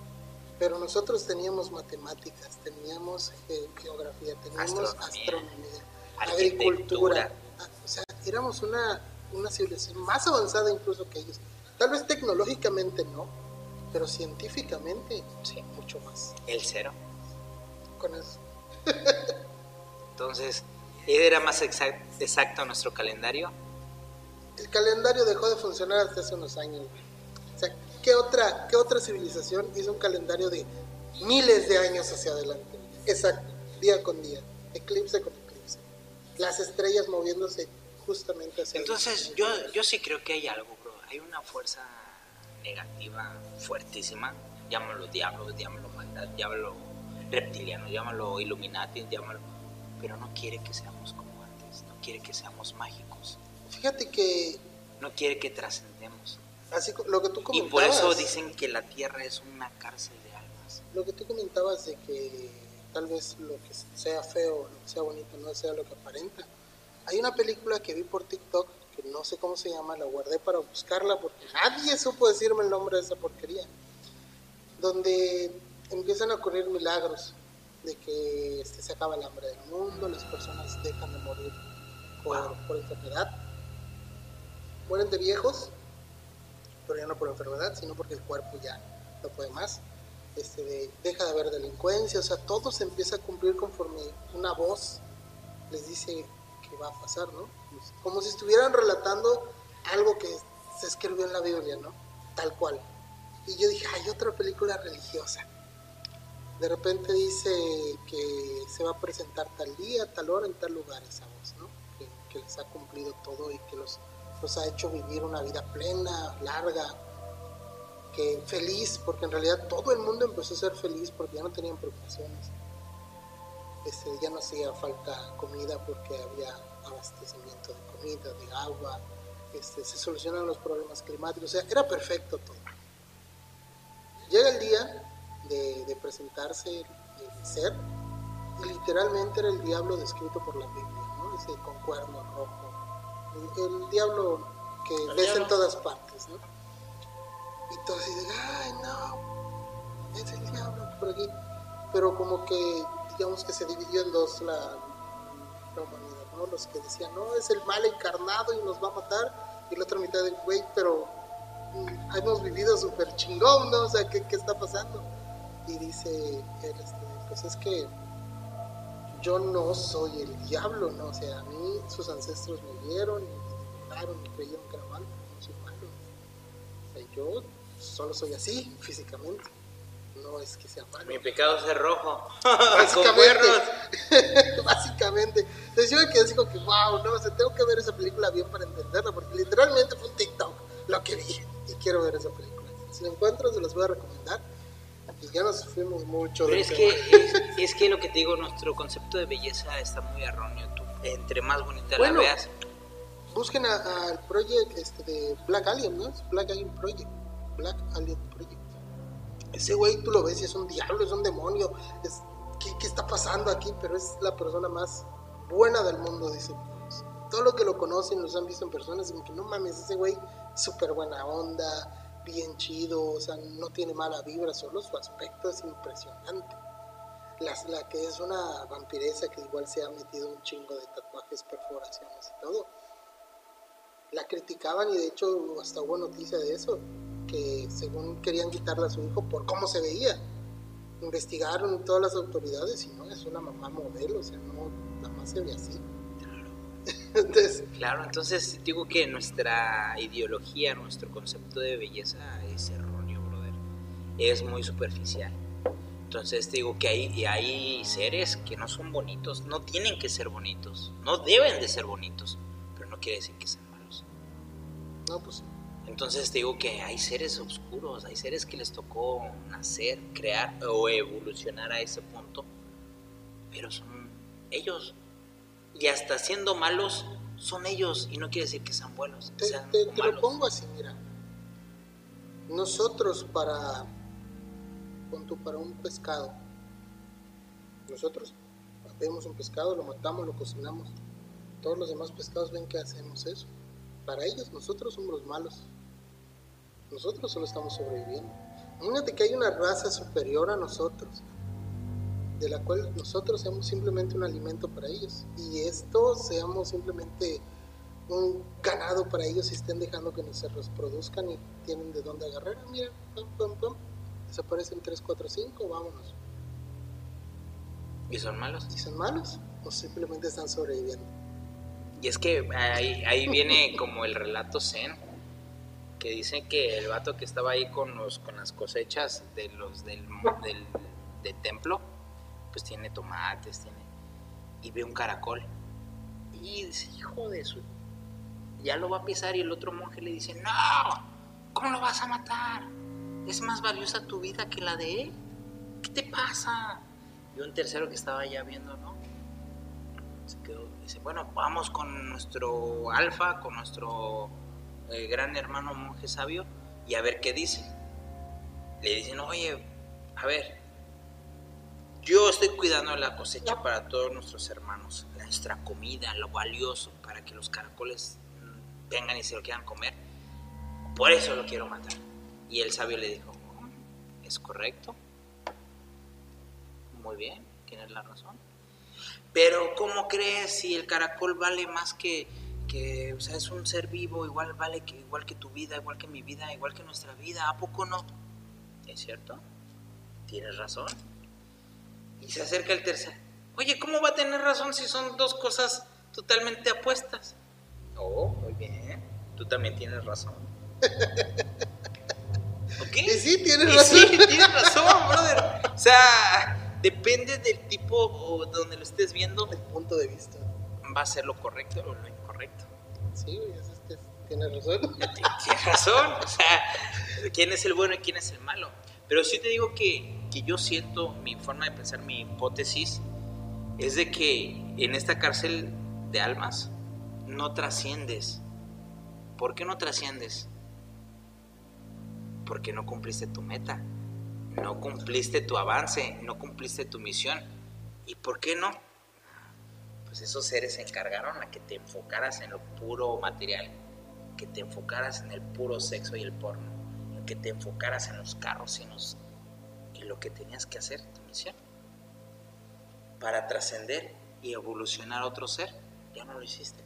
pero nosotros teníamos matemáticas, teníamos ge- geografía, teníamos Astronomía, astronomía, agricultura. Ah, O sea, éramos una, una civilización más avanzada incluso que ellos. Tal vez tecnológicamente no, pero científicamente Sí, mucho más. el cero. Con eso. Entonces, ¿era más exact- exacto nuestro calendario? El calendario dejó de funcionar hasta hace unos años. O sea, ¿qué otra, ¿qué otra civilización hizo un calendario de miles de años hacia adelante? Exacto, día con día, eclipse con eclipse. Las estrellas moviéndose justamente hacia Entonces, yo, yo sí creo que hay algo, bro. Hay una fuerza negativa fuertísima. Llámalo diablo, llámalo maldad, llámalo reptiliano, llámalo illuminati, llámalo... Pero no quiere que seamos como antes. No quiere que seamos mágicos. Fíjate que No quiere que trascendemos. así lo que tú Y comentabas, por eso dicen que la tierra es una cárcel de almas. lo que tú comentabas de que tal vez lo que sea feo, lo que sea bonito no sea lo que aparenta. Hay una película que vi por TikTok que no sé cómo se llama, la guardé para buscarla porque nadie supo decirme el nombre de esa porquería. Donde empiezan a ocurrir milagros de que este, se acaba el hambre del mundo, las personas dejan de morir por, por enfermedad, mueren de viejos, pero ya no por enfermedad, sino porque el cuerpo ya no puede más. Este, de- deja de haber delincuencia, o sea, todo se empieza a cumplir conforme una voz les dice va a pasar, ¿no? Pues, Como si estuvieran relatando algo que se escribió en la Biblia, ¿no? Tal cual. Y yo dije, hay otra película religiosa. De repente dice que se va a presentar tal día, tal hora, en tal lugar esa voz, ¿no? Que, les ha cumplido todo y que los, los ha hecho vivir una vida plena, larga, que feliz, porque en realidad todo el mundo empezó a ser feliz porque ya no tenían preocupaciones. Este, ya no hacía falta comida porque había abastecimiento de comida, de agua, este, se solucionaron los problemas climáticos, o sea, era perfecto todo. Llega el día de, de presentarse el, el ser y literalmente era el diablo descrito por la Biblia, ¿no? Ese con cuerno rojo, el, el diablo que El ves en todas partes, ¿no? Y todos dicen, ay no. es el diablo por aquí. Pero como que, digamos que se dividió en dos la, la humanidad, Los que decían, no, es el mal encarnado y nos va a matar, y la otra mitad del güey, pero mm, hemos vivido súper chingón, ¿no? O sea, ¿qué, ¿qué, está pasando? Y dice este, pues es que yo no soy el diablo, ¿no? O sea, a mí sus ancestros me vieron y devoraron y creyeron que era malo, no soy malo. Yo solo soy así, físicamente. No es que sea malo. Mi pecado es ser rojo. Básicamente. básicamente. Entonces yo me quedé así como que, wow, no, o sea, tengo que ver esa película bien para entenderla, porque literalmente fue un TikTok lo que vi y quiero ver esa película. Si la encuentro, se las voy a recomendar. Y ya nos fuimos mucho. Pero es que, es, es, que lo que te digo, nuestro concepto de belleza está muy erróneo. Tú, entre más bonita bueno, la veas. Busquen al project este, de Black Alien, ¿no? Black Alien Project. Black Alien Project. Ese güey tú lo ves y es un diablo, es un demonio. Es, ¿qué, ¿Qué está pasando aquí? Pero es la persona más buena del mundo, dice. Todo lo que lo conocen, los han visto en personas, dicen que no mames, ese güey, súper buena onda, bien chido, o sea, no tiene mala vibra, solo su aspecto es impresionante. La, la que es una vampiresa que igual se ha metido un chingo de tatuajes, perforaciones y todo. La criticaban y de hecho hasta hubo noticia de eso, que según querían quitarle a su hijo por cómo se veía. Investigaron todas las autoridades y no, es una mamá modelo, o sea, no, nada más se ve así. entonces, claro, entonces digo que nuestra ideología, nuestro concepto de belleza es erróneo, brother. Es muy superficial. Entonces digo que hay, hay seres que no son bonitos, no tienen que ser bonitos, no deben de ser bonitos, pero no quiere decir que sean malos. No, pues entonces te digo que hay seres oscuros, hay seres que les tocó nacer, crear o evolucionar a ese punto, pero son ellos. Y hasta siendo malos, son ellos y no quiere decir que sean buenos. Te, sean te, te lo pongo así, mira. Nosotros para, tú, para un pescado, nosotros vemos un pescado, lo matamos, lo cocinamos. Todos los demás pescados ven que hacemos eso. Para ellos, nosotros somos los malos. Nosotros solo estamos sobreviviendo. Imagínate que hay una raza superior a nosotros, de la cual nosotros seamos simplemente un alimento para ellos. Y esto seamos simplemente un ganado para ellos y estén dejando que nos se reproduzcan y tienen de dónde agarrar. Mira, pum, pum, pum. Desaparecen 3, 4, 5, vámonos. ¿Y son malos? ¿Y son malos? O simplemente están sobreviviendo. Y es que ahí, ahí viene como el relato zen que dicen que el vato que estaba ahí con los con las cosechas de los del, del, templo pues tiene tomates tiene y ve un caracol. Y dice hijo de su ya lo va a pisar y el otro monje le dice no cómo lo vas a matar es más valiosa tu vida que la de él. Qué te pasa y un tercero que estaba ya viendo no se quedó dice bueno vamos con nuestro alfa con nuestro el gran hermano monje sabio y a ver qué dice. Le dicen, oye, a ver, yo estoy cuidando la cosecha para todos nuestros hermanos, nuestra comida, lo valioso para que los caracoles vengan y se lo quieran comer. Por eso lo quiero matar. Y el sabio le dijo, es correcto. Muy bien, tienes la razón. Pero ¿cómo crees si el caracol vale más que que o sea, es un ser vivo, igual vale que igual que tu vida, igual que mi vida, igual que nuestra vida, ¿a poco no? ¿Es cierto? Tienes razón. Y se acerca el tercer. Oye, ¿cómo va a tener razón si son dos cosas totalmente apuestas? Oh, muy bien. Tú también tienes razón. ¿Ok? Y sí, tienes razón. Sí, tienes razón, brother. O sea, depende del tipo o donde lo estés viendo. El punto de vista. Va a ser lo correcto o lo incorrecto. Sí, es que tienes razón. Tienes razón. O sea, quién es el bueno y quién es el malo. Pero sí te digo que, que yo siento, mi forma de pensar, mi hipótesis, es de que en esta cárcel de almas no trasciendes. ¿Por qué no trasciendes? Porque no cumpliste tu meta, no cumpliste tu avance, no cumpliste tu misión. ¿Y por qué no? Pues esos seres se encargaron a que te enfocaras en lo puro material, que te enfocaras en el puro sexo y el porno, que te enfocaras en los carros y, los, y lo que tenías que hacer, tu misión, para trascender y evolucionar a otro ser, ya no lo hiciste.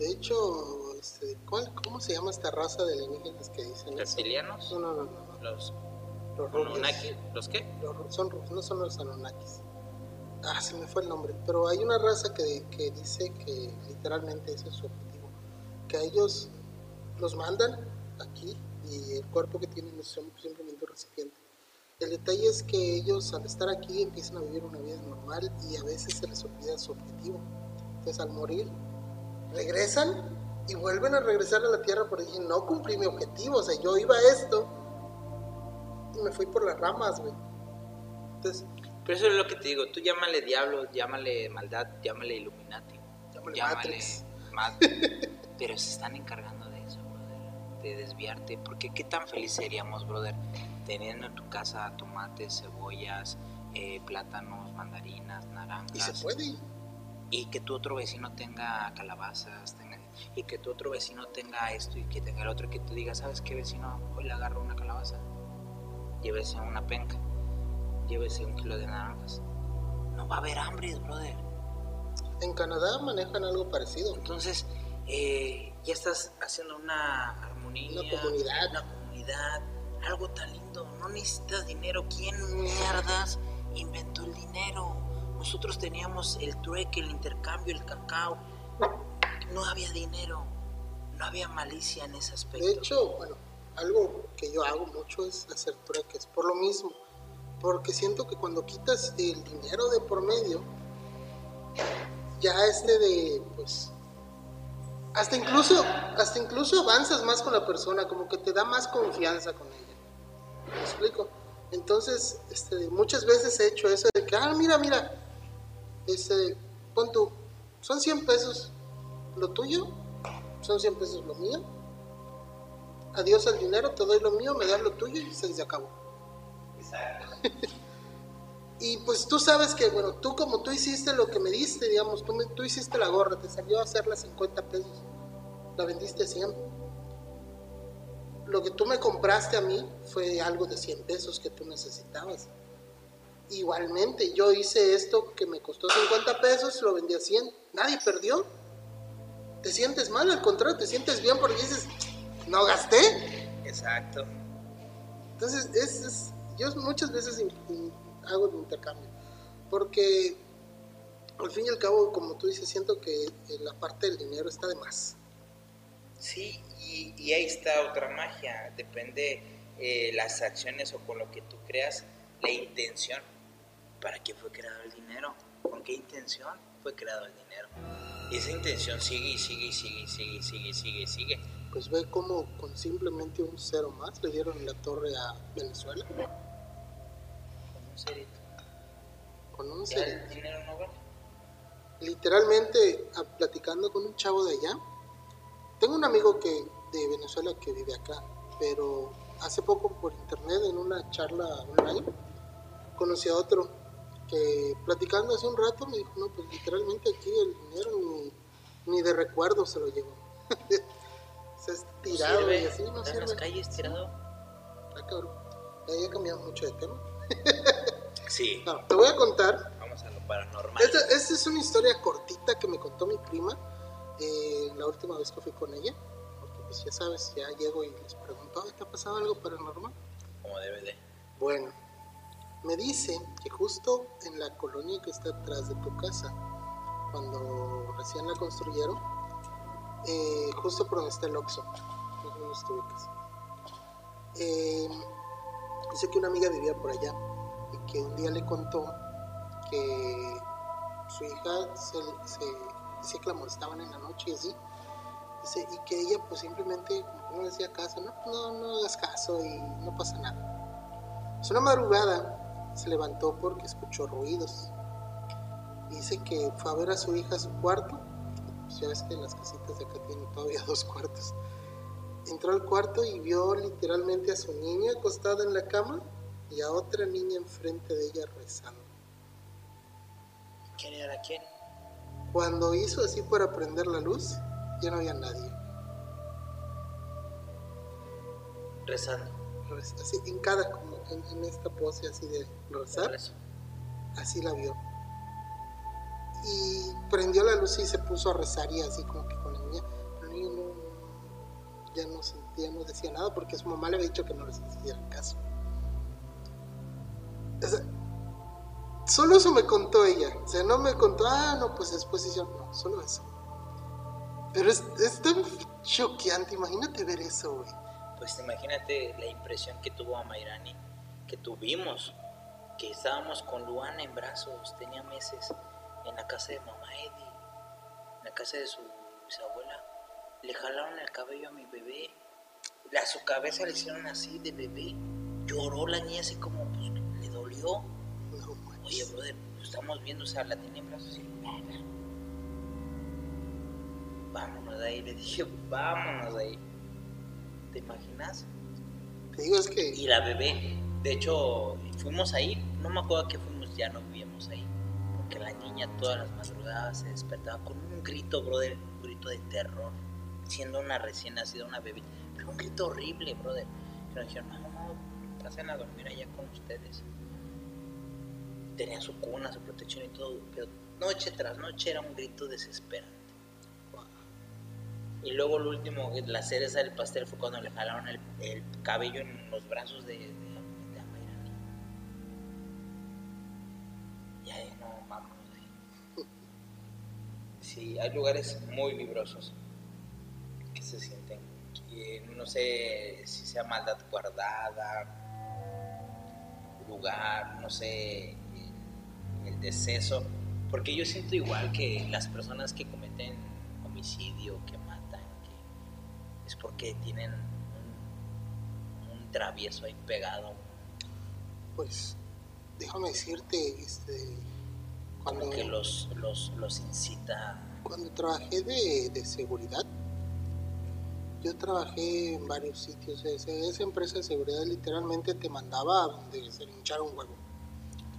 De hecho, este, ¿cuál, ¿cómo se llama esta raza de alienígenas que dicen? ¿Reptilianos? No, no, no, no. Los Los. ¿los qué? Los son, no son los Anunnakis. Ah, se me fue el nombre. Pero hay una raza que, que dice que literalmente ese es su objetivo. Que a ellos los mandan aquí y el cuerpo que tienen es sim- simplemente un recipiente. El detalle es que ellos al estar aquí empiezan a vivir una vida normal y a veces se les olvida su objetivo. Entonces al morir regresan y vuelven a regresar a la Tierra porque dije, no cumplí mi objetivo, o sea, yo iba a esto y me fui por las ramas, güey. Entonces, Pero eso es lo que te digo, tú llámale diablo, llámale maldad, llámale Illuminati, Llámale ma- pero se están encargando de eso, brother, de desviarte, porque qué tan feliz seríamos, brother, teniendo en tu casa tomates, cebollas, eh, plátanos, mandarinas, naranjas. y se puede. y que tu otro vecino tenga calabazas, tenga- y que tu otro vecino tenga esto y que tenga el otro, y que tú digas, ¿sabes qué vecino? Hoy le agarro una calabaza, llévese una penca, llévese un kilo de naranjas. No va a haber hambre, brother. En Canadá manejan algo parecido. Entonces, eh, ya estás haciendo una armonía, Una comunidad. una comunidad, algo tan lindo. No necesitas dinero. ¿Quién mierdas inventó el dinero? Nosotros teníamos el trueque, el intercambio, el cacao. No había dinero, no había malicia en ese aspecto. De hecho, bueno, algo que yo hago mucho es hacer trueques, por lo mismo. Porque siento que cuando quitas el dinero de por medio, ya este de, pues, hasta incluso, hasta incluso avanzas más con la persona, como que te da más confianza con ella. ¿Me explico? Entonces, este, muchas veces he hecho eso de que, ah, mira, mira, este, pon tú, son 100 pesos lo tuyo, son 100 pesos lo mío, adiós al dinero, te doy lo mío, me das lo tuyo y se acabó. Y pues tú sabes que, bueno, tú como tú hiciste lo que me diste, digamos, tú, me- tú hiciste la gorra, te salió a hacerla 50 pesos, la vendiste a 100. Lo que tú me compraste a mí fue algo de 100 pesos que tú necesitabas. Igualmente, yo hice esto que me costó 50 pesos, lo vendí a 100. Nadie perdió. Te sientes mal, al contrario, te sientes bien porque dices, no gasté. Exacto. Entonces, es, es- yo muchas veces hago el intercambio, porque al fin y al cabo, como tú dices, siento que eh, la parte del dinero está de más. Sí, y, y ahí está otra magia. Depende eh, las acciones o con lo que tú creas, la intención. ¿Para qué fue creado el dinero? ¿Con qué intención fue creado el dinero? Y esa intención sigue y sigue y sigue y sigue y sigue y sigue sigue. Pues ve cómo con simplemente un cero más le dieron la torre a Venezuela, cerito. con un el dinero no vale. Literalmente, a- platicando con un chavo de allá, tengo un amigo que de Venezuela que vive acá, pero hace poco por internet en una charla online conocí a otro que platicando hace un rato me dijo, no, pues literalmente aquí el dinero ni, ni de recuerdo se lo llevó. se es tirado sirve, y así no en las calles tirado. Ah, cabrón. Ya, ya cambiamos mucho de tema. Sí, No, te voy a contar vamos a lo paranormal. Esta, esta es una historia cortita que me contó mi prima eh, la última vez que fui con ella. Porque pues ya sabes, ya llego y les pregunto, "Ay, ¿te ha pasado algo paranormal? Como debe de. Bueno, me dice que justo en la colonia que está atrás de tu casa, cuando recién la construyeron, eh, justo por donde está el Oxxo, no sé dónde ubicas. Eh, dice que una amiga vivía por allá que un día le contó que su hija se, se en la noche y así. Y que ella pues simplemente no le hacía caso, no, no, no hagas caso y no pasa nada. Es una madrugada se levantó porque escuchó ruidos. Y dice que fue a ver a su hija a su cuarto. Pues ya ves que las casitas de acá tienen todavía dos cuartos. Entró al cuarto y vio literalmente a su niña acostada en la cama y a otra niña enfrente de ella rezando. ¿Quién era quién? Cuando hizo así para prender la luz, ya no había nadie. Rezando. Rez- Así, hincada, como en, en esta pose así de rezar, así la vio. Y prendió la luz y se puso a rezar y así como que con la niña. El niño no, ya no sentía, no decía nada porque su mamá le había dicho que no les hiciera caso. Solo eso me contó ella. O sea, no me contó, ah, no, pues después hicieron, no, solo eso. Pero es, es tan choqueante, imagínate ver eso, güey. Pues imagínate la impresión que tuvo a Mayrani, que tuvimos, que estábamos con Luana en brazos, tenía meses, en la casa de mamá Eddie, en la casa de su bisabuela. Le jalaron el cabello a mi bebé, a su cabeza le hicieron así de bebé. Lloró la niña así como, pues. Oye, brother, pues, estamos viendo, o sea, la tenía en brazos y vámonos de ahí. Le dije, vámonos de ahí. ¿Te imaginas? Te digo, es que Y la bebé, de hecho, fuimos ahí, no me acuerdo a qué fuimos, ya no vivimos ahí. Porque la niña todas las madrugadas se despertaba con un grito, brother, un grito de terror. Siendo una recién nacida, una bebé. Pero un grito horrible, brother. Que nos dijeron, no, no, no, pasen a dormir allá con ustedes. Tenía su cuna, su protección y todo, pero noche tras noche era un grito desesperante. Y luego el último, la cereza del pastel fue cuando le jalaron el, el cabello en los brazos de, de, de. Y ahí no, vámonos de ahí. Sí, hay lugares muy vibrosos que se sienten. No sé si sea maldad guardada, lugar, no sé, el, deceso. Porque yo siento igual que las personas que cometen homicidio, que matan, que es porque tienen un, un travieso ahí pegado. pues déjame decirte, este, cuando, Como que los, los, los incita. cuando trabajé de, de seguridad, yo trabajé en varios sitios. Esa, esa empresa de seguridad literalmente te mandaba a donde se hinchara un huevo.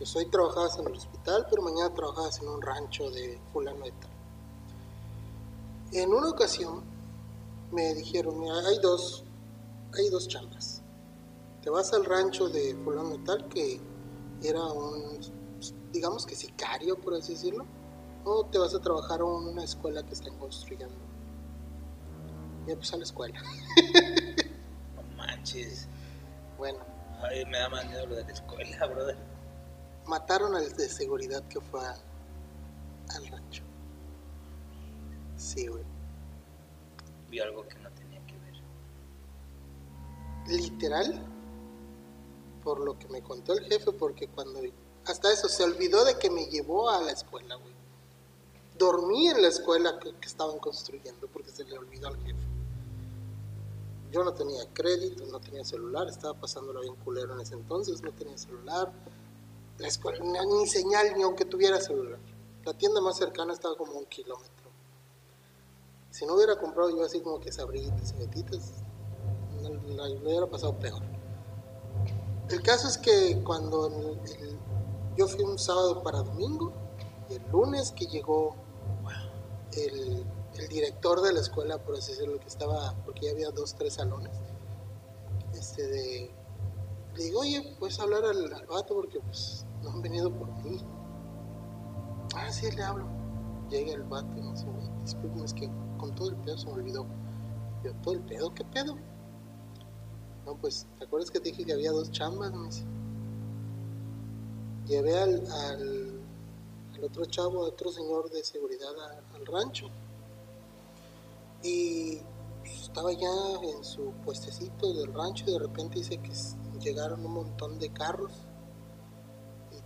Pues hoy trabajabas en el hospital, pero mañana trabajabas en un rancho de fulano de tal. En una ocasión me dijeron, mira, hay dos, hay dos chambas. Te vas al rancho de fulano de tal, que era un, digamos que sicario, por así decirlo, o te vas a trabajar en una escuela que están construyendo. Y pues a la escuela. No manches. Bueno, Ay, me da más miedo lo de la escuela, brother. Mataron al de seguridad que fue a- al rancho. Sí, güey. Vio algo que no tenía que ver. Literal, por lo que me contó el jefe, porque cuando hasta eso se olvidó de que me llevó a la escuela, güey. Dormí en la escuela que, que estaban construyendo porque se le olvidó al jefe. Yo no tenía crédito, no tenía celular, estaba pasándolo bien culero en ese entonces, no tenía celular. La escuela, ni, señal, ni aunque tuviera celular. La tienda más cercana estaba como un kilómetro. Si no hubiera comprado yo así como que sabritas y gatitas, la- hubiera pasado peor. El caso es que cuando el- yo fui un sábado para domingo, y el lunes que llegó el, director de la escuela, por así decirlo, que estaba, porque ya había dos, tres salones, este le digo, oye, puedes hablar al, al vato porque pues no han venido por mí. Ah, sí, le hablo. Llega el vato y me dice, "Güey, es que con todo el pedo se me olvidó. Yo, ¿todo el pedo? ¿Qué pedo? No, pues, ¿te acuerdas que te dije que había dos chambas? Me dice. Llevé al, al, al otro chavo, a otro señor de seguridad al rancho. Y pues, estaba ya en su puestecito del rancho y de repente dice que llegaron un montón de carros.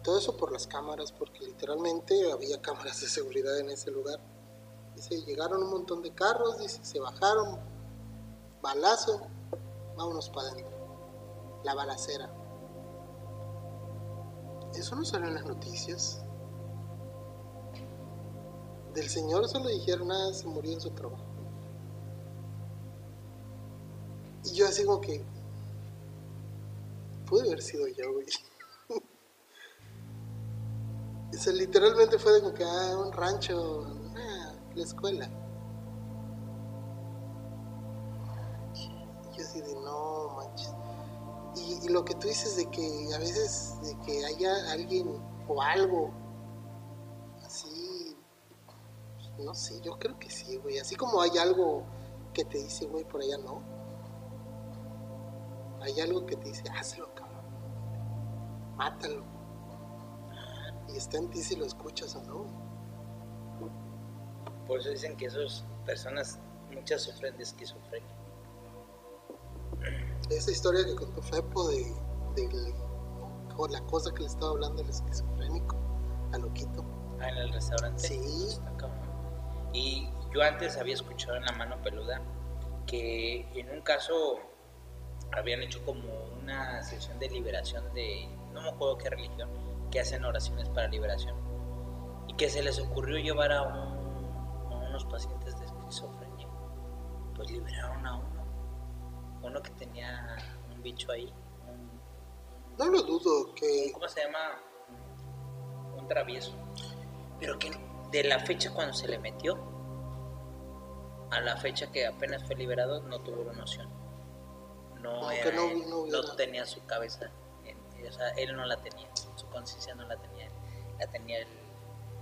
Todo eso por las cámaras, porque literalmente había cámaras de seguridad en ese lugar. Dice, llegaron un montón de carros, dice, se bajaron, balazo, vámonos para adentro. La balacera. Eso no salió en las noticias. Del señor solo dijeron nada, se murió en su trabajo. Y yo así como que... Pude haber sido yo, güey. O sea, literalmente fue de como que, ah, un rancho, ah, la escuela. Yo así de, no manches. Y, y lo que tú dices de que a veces de que haya alguien o algo así, no sé, yo creo que sí, güey. Así como hay algo que te dice, güey, por allá no. Hay algo que te dice, hazlo, cabrón. Mátalo. Y está en ti si lo escuchas o no. Por eso dicen que esas personas, muchas sufren de esquizofrenia. Esa historia que contó Fepo de, de o la cosa que le estaba hablando el esquizofrénico, a loquito. Ah, en el restaurante. Sí. Y yo antes había escuchado en la mano peluda que en un caso habían hecho como una sesión de liberación de, no me acuerdo qué religión, que hacen oraciones para liberación. Y que se les ocurrió llevar a, un- a unos pacientes de esquizofrenia. Pues liberaron a uno. Uno que tenía un bicho ahí. un- No lo dudo que ¿Cómo se llama? Un travieso. Pero que de la fecha cuando se le metió a la fecha que apenas fue liberado no tuvo noción. No, era no- no no, tenía su cabeza. O sea, él no la tenía. Su conciencia no la tenía. él, La tenía el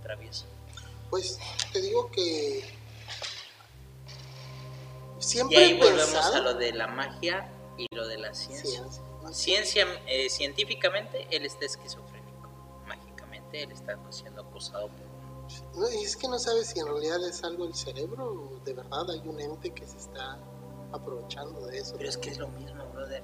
travieso. Pues te digo que Y siempre ahí he volvemos pensado a lo de la magia y lo de la ciencia. Ciencia, eh, científicamente, él está esquizofrénico. Mágicamente, él está siendo acosado por No, y es que no sabes si en realidad es algo el cerebro o de verdad hay un ente que se está aprovechando de eso. Pero es que es lo mismo, brother.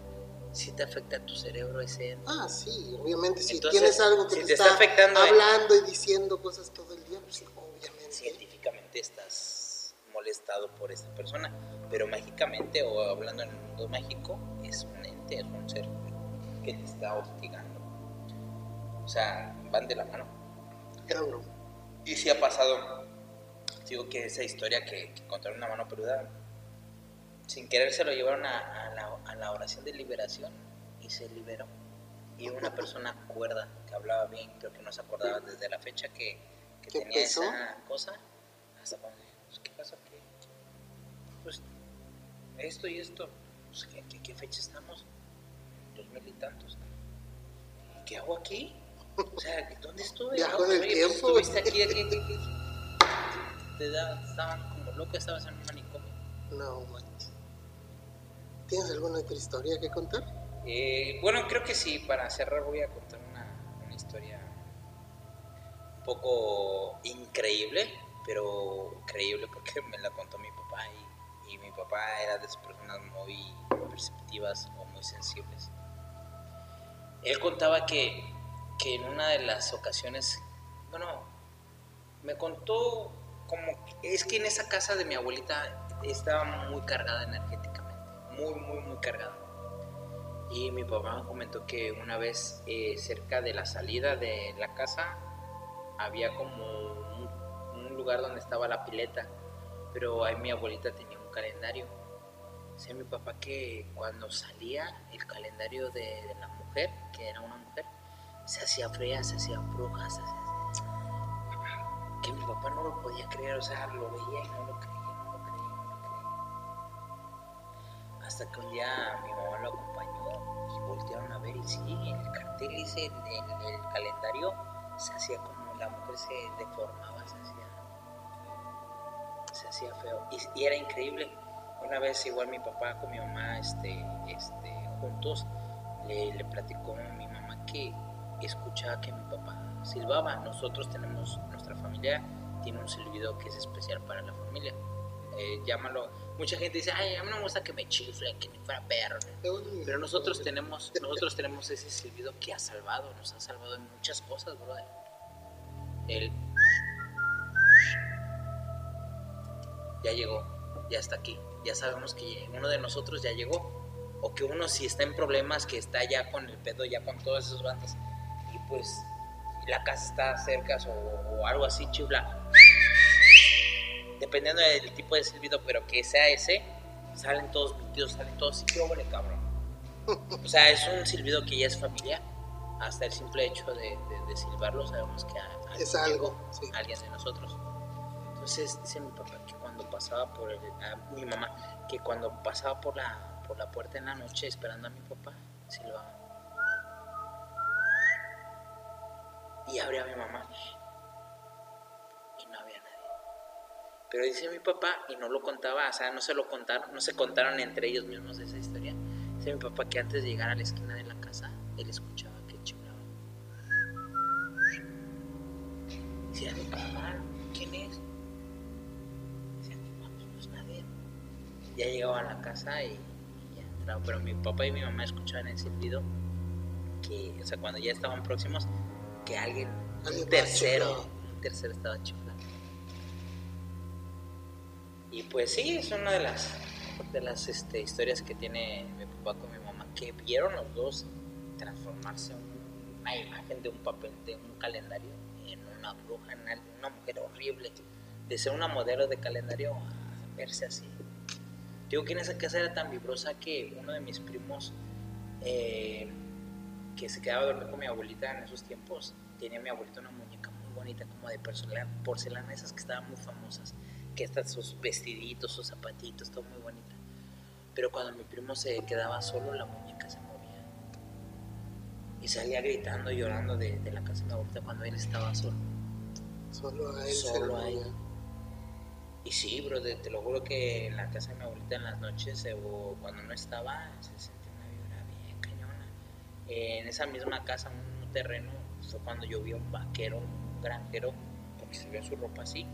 Si te afecta a tu cerebro ese ente. Ah, sí, obviamente si Entonces, tienes algo que si te, te está, está afectando, eh. hablando y diciendo cosas todo el día, pues obviamente. Científicamente estás molestado por esta persona. Pero mágicamente, o hablando en el mundo mágico, es un ente, es un ser que te está hostigando. O sea, van de la mano. Broma. Y sí ha pasado, digo que esa historia que, que contaron una mano peluda, sin querer se lo llevaron a, a la, a la oración de liberación y se liberó. Y una persona cuerda que hablaba bien, creo que no se acordaba desde la fecha que, que ¿Qué tenía esa cosa, hasta cuando pues, ¿qué pasa? ¿Qué? Pues esto y esto, pues, ¿qué, qué, qué fecha estamos? Dos mil y tantos. ¿Y ¿Qué hago aquí? O sea, ¿dónde estuve? Viajó en el Oye, pues, tiempo. Estuviste aquí, aquí, aquí, aquí. Te da- estaban como locos, estabas en un manicomio. No manches. ¿Tienes alguna otra historia que contar? Eh, bueno, creo que sí, para cerrar voy a contar una, historia un poco increíble, pero creíble porque me la contó mi papá y, mi papá era de esas personas muy perceptivas o muy sensibles. Él contaba que, que en una de las ocasiones, bueno, me contó como, es que en esa casa de mi abuelita estaba muy cargada energéticamente, muy, muy, muy cargada. Y mi papá me comentó que una vez eh, cerca de la salida de la casa había como un, un lugar donde estaba la pileta, pero ahí mi abuelita tenía un calendario. Decía mi papá que cuando salía el calendario de, de la mujer, que era una mujer, se hacía fría, se hacía bruja, se hacía... Que mi papá no lo podía creer, o sea, lo veía y no lo creía, Hasta que un día mi mamá lo acompañó y voltearon a ver y sí, el cartel ese, en el, calendario, se hacía como la mujer se deformaba, se hacía, se hacía feo. Y, y era increíble. Una vez igual mi papá con mi mamá este, este, juntos le, le platicó a mi mamá que escuchaba que mi papá silbaba. Nosotros tenemos, nuestra familia tiene un silbido que es especial para la familia. Eh, llámalo, mucha gente dice, ay, a mí no me gusta que me chiflen, que ni fuera perro. Pero nosotros tenemos, nosotros tenemos ese silbido que ha salvado, nos ha salvado en muchas cosas, brother. El ya llegó, ya está aquí, ya sabemos que uno de nosotros ya llegó, o que uno si está en problemas, que está ya con el pedo, ya con todas esas bandas, y pues la casa está cerca o, o algo así, chifla, dependiendo del tipo de silbido, pero que sea ese, salen todos metidos, salen todos, qué hombre, cabrón. O sea, es un silbido que ya es familiar. Hasta el simple hecho de, de- de silbarlo sabemos que a- alguien Es algo, sí. alguien de nosotros. Entonces dice mi papá que cuando pasaba por el, a mi mamá, que cuando pasaba por la, por la puerta en la noche esperando a mi papá, silbaba. Y abría a mi mamá. Pero dice mi papá, y no lo contaba, o sea, no se lo contaron, no se contaron entre ellos mismos esa historia. Dice mi papá que antes de llegar a la esquina de la casa, él escuchaba que chiflaba. Decía, mamá, ¿quién es? Decía, mamá, pues no es nadie. Ya llegaba a la casa y, y ya entraba, pero mi papá y mi mamá escuchaban el silbido que, o sea, cuando ya estaban próximos, que alguien, un tercero, un tercero estaba chiflando. Y pues sí, es una de las de las este, historias que tiene mi papá con mi mamá, que vieron los dos transformarse una imagen de un papel, de un calendario, en una bruja, en una mujer horrible, de ser una modelo de calendario a verse así. Digo que en esa casa era tan vibrosa que uno de mis primos, eh, que se quedaba a dormir con mi abuelita en esos tiempos, tenía mi abuelita una muñeca muy bonita, como de porcelana, porcelana esas que estaban muy famosas, que hasta sus vestiditos, sus zapatitos, todo muy bonita. Pero cuando mi primo se quedaba solo, la muñeca se movía. Y salía gritando, llorando de, de la casa de mi abuelita cuando él estaba solo. Solo a él Solo a él. Y sí, bro, te, te lo juro que en la casa de mi abuelita en las noches eh, o cuando no estaba, se sentía una vibra bien cañona. En esa misma casa, en un terreno, fue cuando yo vi a un vaquero, un granjero, porque se vio su ropa así,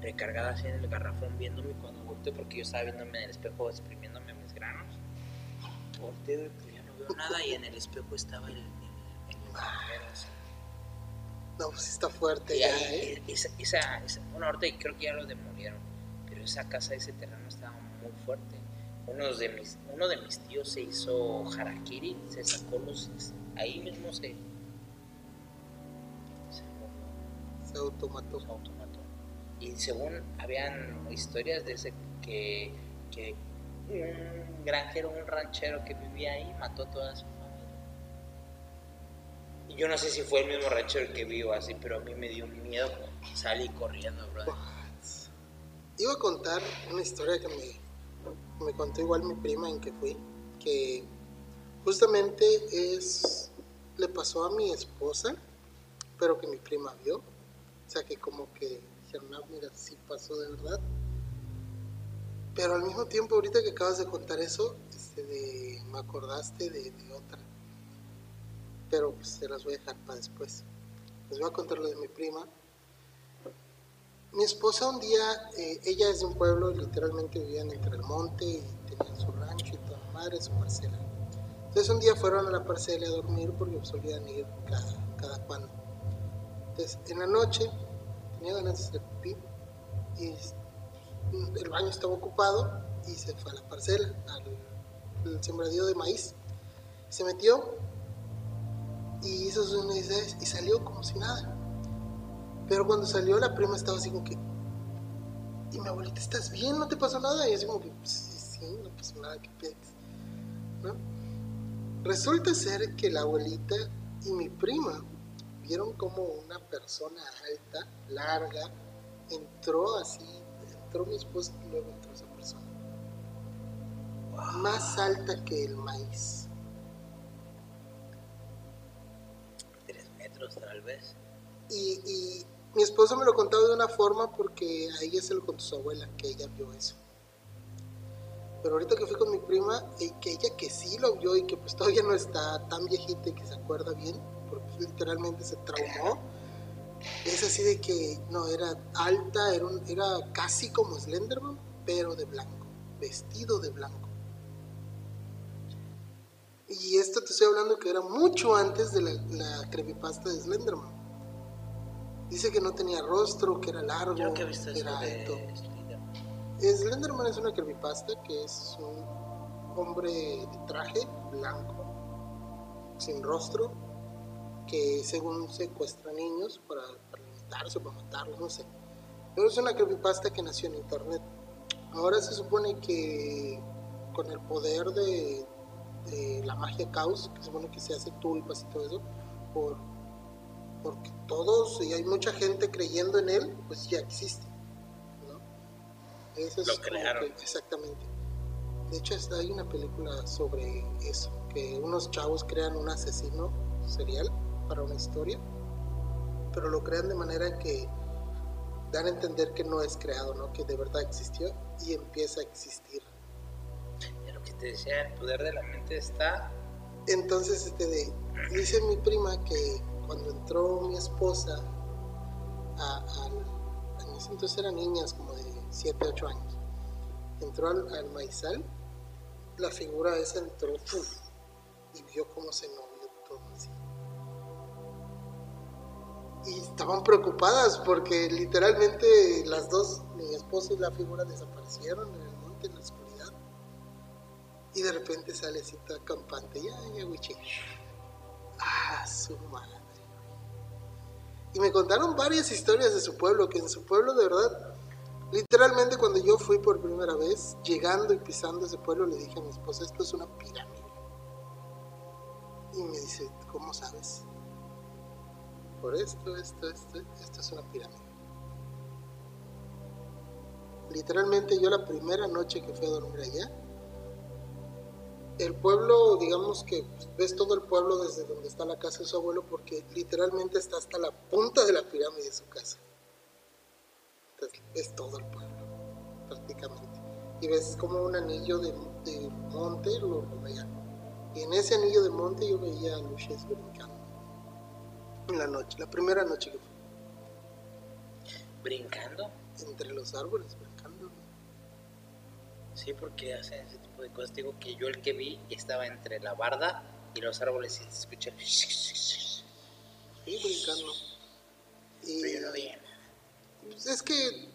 recargada así en el garrafón, viéndome cuando volteé, porque yo estaba viéndome en el espejo, exprimiéndome mis granos. Volteo y pues ya no veo nada, y en el espejo estaba el, el, el así. No, pues está fuerte Y ya, ¿eh? esa, esa, esa- bueno, ahorita creo que ya lo demolieron, pero esa casa, ese terreno estaba muy fuerte. Uno de mis, uno de mis tíos se hizo harakiri, se sacó los, ahí mismo se, se Se automató. se automató. Y según habían historias de ese que, un granjero, un ranchero que vivía ahí mató a toda su familia. Yo no sé si fue el mismo ranchero que vivo así, pero a mí me dio miedo. Salí corriendo, brother. Iba a contar una historia que me, me contó igual mi prima en que fui, que justamente es, le pasó a mi esposa, pero que mi prima vio. O sea que como que mira, sí pasó de verdad. Pero al mismo tiempo, ahorita que acabas de contar eso, este, me acordaste de, de otra. Pero pues se las voy a dejar para después. Les voy a contar lo de mi prima. Mi esposa un día, eh, ella es de un pueblo, literalmente vivían entre el monte y tenían su rancho y toda la madre, su parcela. Entonces un día fueron a la parcela a dormir porque solían ir cada, cada cuando. Entonces en la noche y mm, el baño estaba ocupado y se fue a la parcela, al, sembradío de maíz. Se metió y hizo sus necesidades y salió como si nada. Pero cuando salió la prima estaba así como que, y mi abuelita, ¿estás bien? ¿No te pasó nada? Y así como que, sí, sí, no pasó nada, ¿qué pex? ¿No? Resulta ser que la abuelita y mi prima vieron como una persona alta, larga, entró así, entró mi esposa y luego entró esa persona. Más alta que el maíz. Tres metros tal vez. Y, y mi esposa me lo contaba de una forma porque a ella se lo contó su abuela, que ella vio eso. Pero ahorita que fui con mi prima, eh, que ella que sí lo vio y que pues todavía no está tan viejita y que se acuerda bien, literalmente se traumó, es así de que no, era alta, era, un- era casi como Slenderman, pero de blanco, vestido de blanco. Y esto te estoy hablando que era mucho antes de la, la creepypasta de Slenderman. Dice que no tenía rostro, que era largo, Yo que he visto que eso era alto. Slenderman. Slenderman es una creepypasta que es un hombre de traje blanco, sin rostro, que según secuestra niños para, para limitarse o para matarlos, no sé. Pero es una creepypasta que nació en internet. Ahora se supone que con el poder de, de la magia caos, que se supone que se hace tulpas y todo eso, por, porque todos y hay mucha gente creyendo en él, pues ya existe. ¿no? Eso es Lo crearon. que- exactamente. De hecho, hay una película sobre eso, que unos chavos crean un asesino serial para una historia, pero lo crean de manera que dan a entender que no es creado, ¿no? Que de verdad existió y empieza a existir. Ya lo que te decía, el poder de la mente está. Entonces, este de, dice mi prima que cuando entró mi esposa a, en ese entonces eran niñas como de 7, 8 años, entró al, al maizal, la figura esa entró ¡fuf! y vio cómo se movió Y estaban preocupadas porque literalmente las dos, mi esposa y la figura, desaparecieron en el monte, en la oscuridad. Y de repente sale toda campante, ya, ya. Ah, su madre. Y me contaron varias historias de su pueblo, que en su pueblo de verdad, literalmente cuando yo fui por primera vez, llegando y pisando ese pueblo, le dije a mi esposa, esto es una pirámide. Y me dice, ¿cómo sabes? Esto, esto, esto, esto es una pirámide. Literalmente yo la primera noche que fui a dormir allá, el pueblo, digamos que pues, ves todo el pueblo desde donde está la casa de su abuelo, porque literalmente está hasta la punta de la pirámide de su casa. Entonces, ves todo el pueblo, prácticamente. Y ves como un anillo de, monte lo rodea. Y en ese anillo de monte yo veía luces brincando. En la noche, la primera noche que fui, brincando. entre los árboles brincando. Sí, porque hacen ese tipo de cosas. Digo que yo el que vi estaba entre la barda y los árboles y se escucha. Sí, brincando. Y, Pero yo no veía nada. Pues es que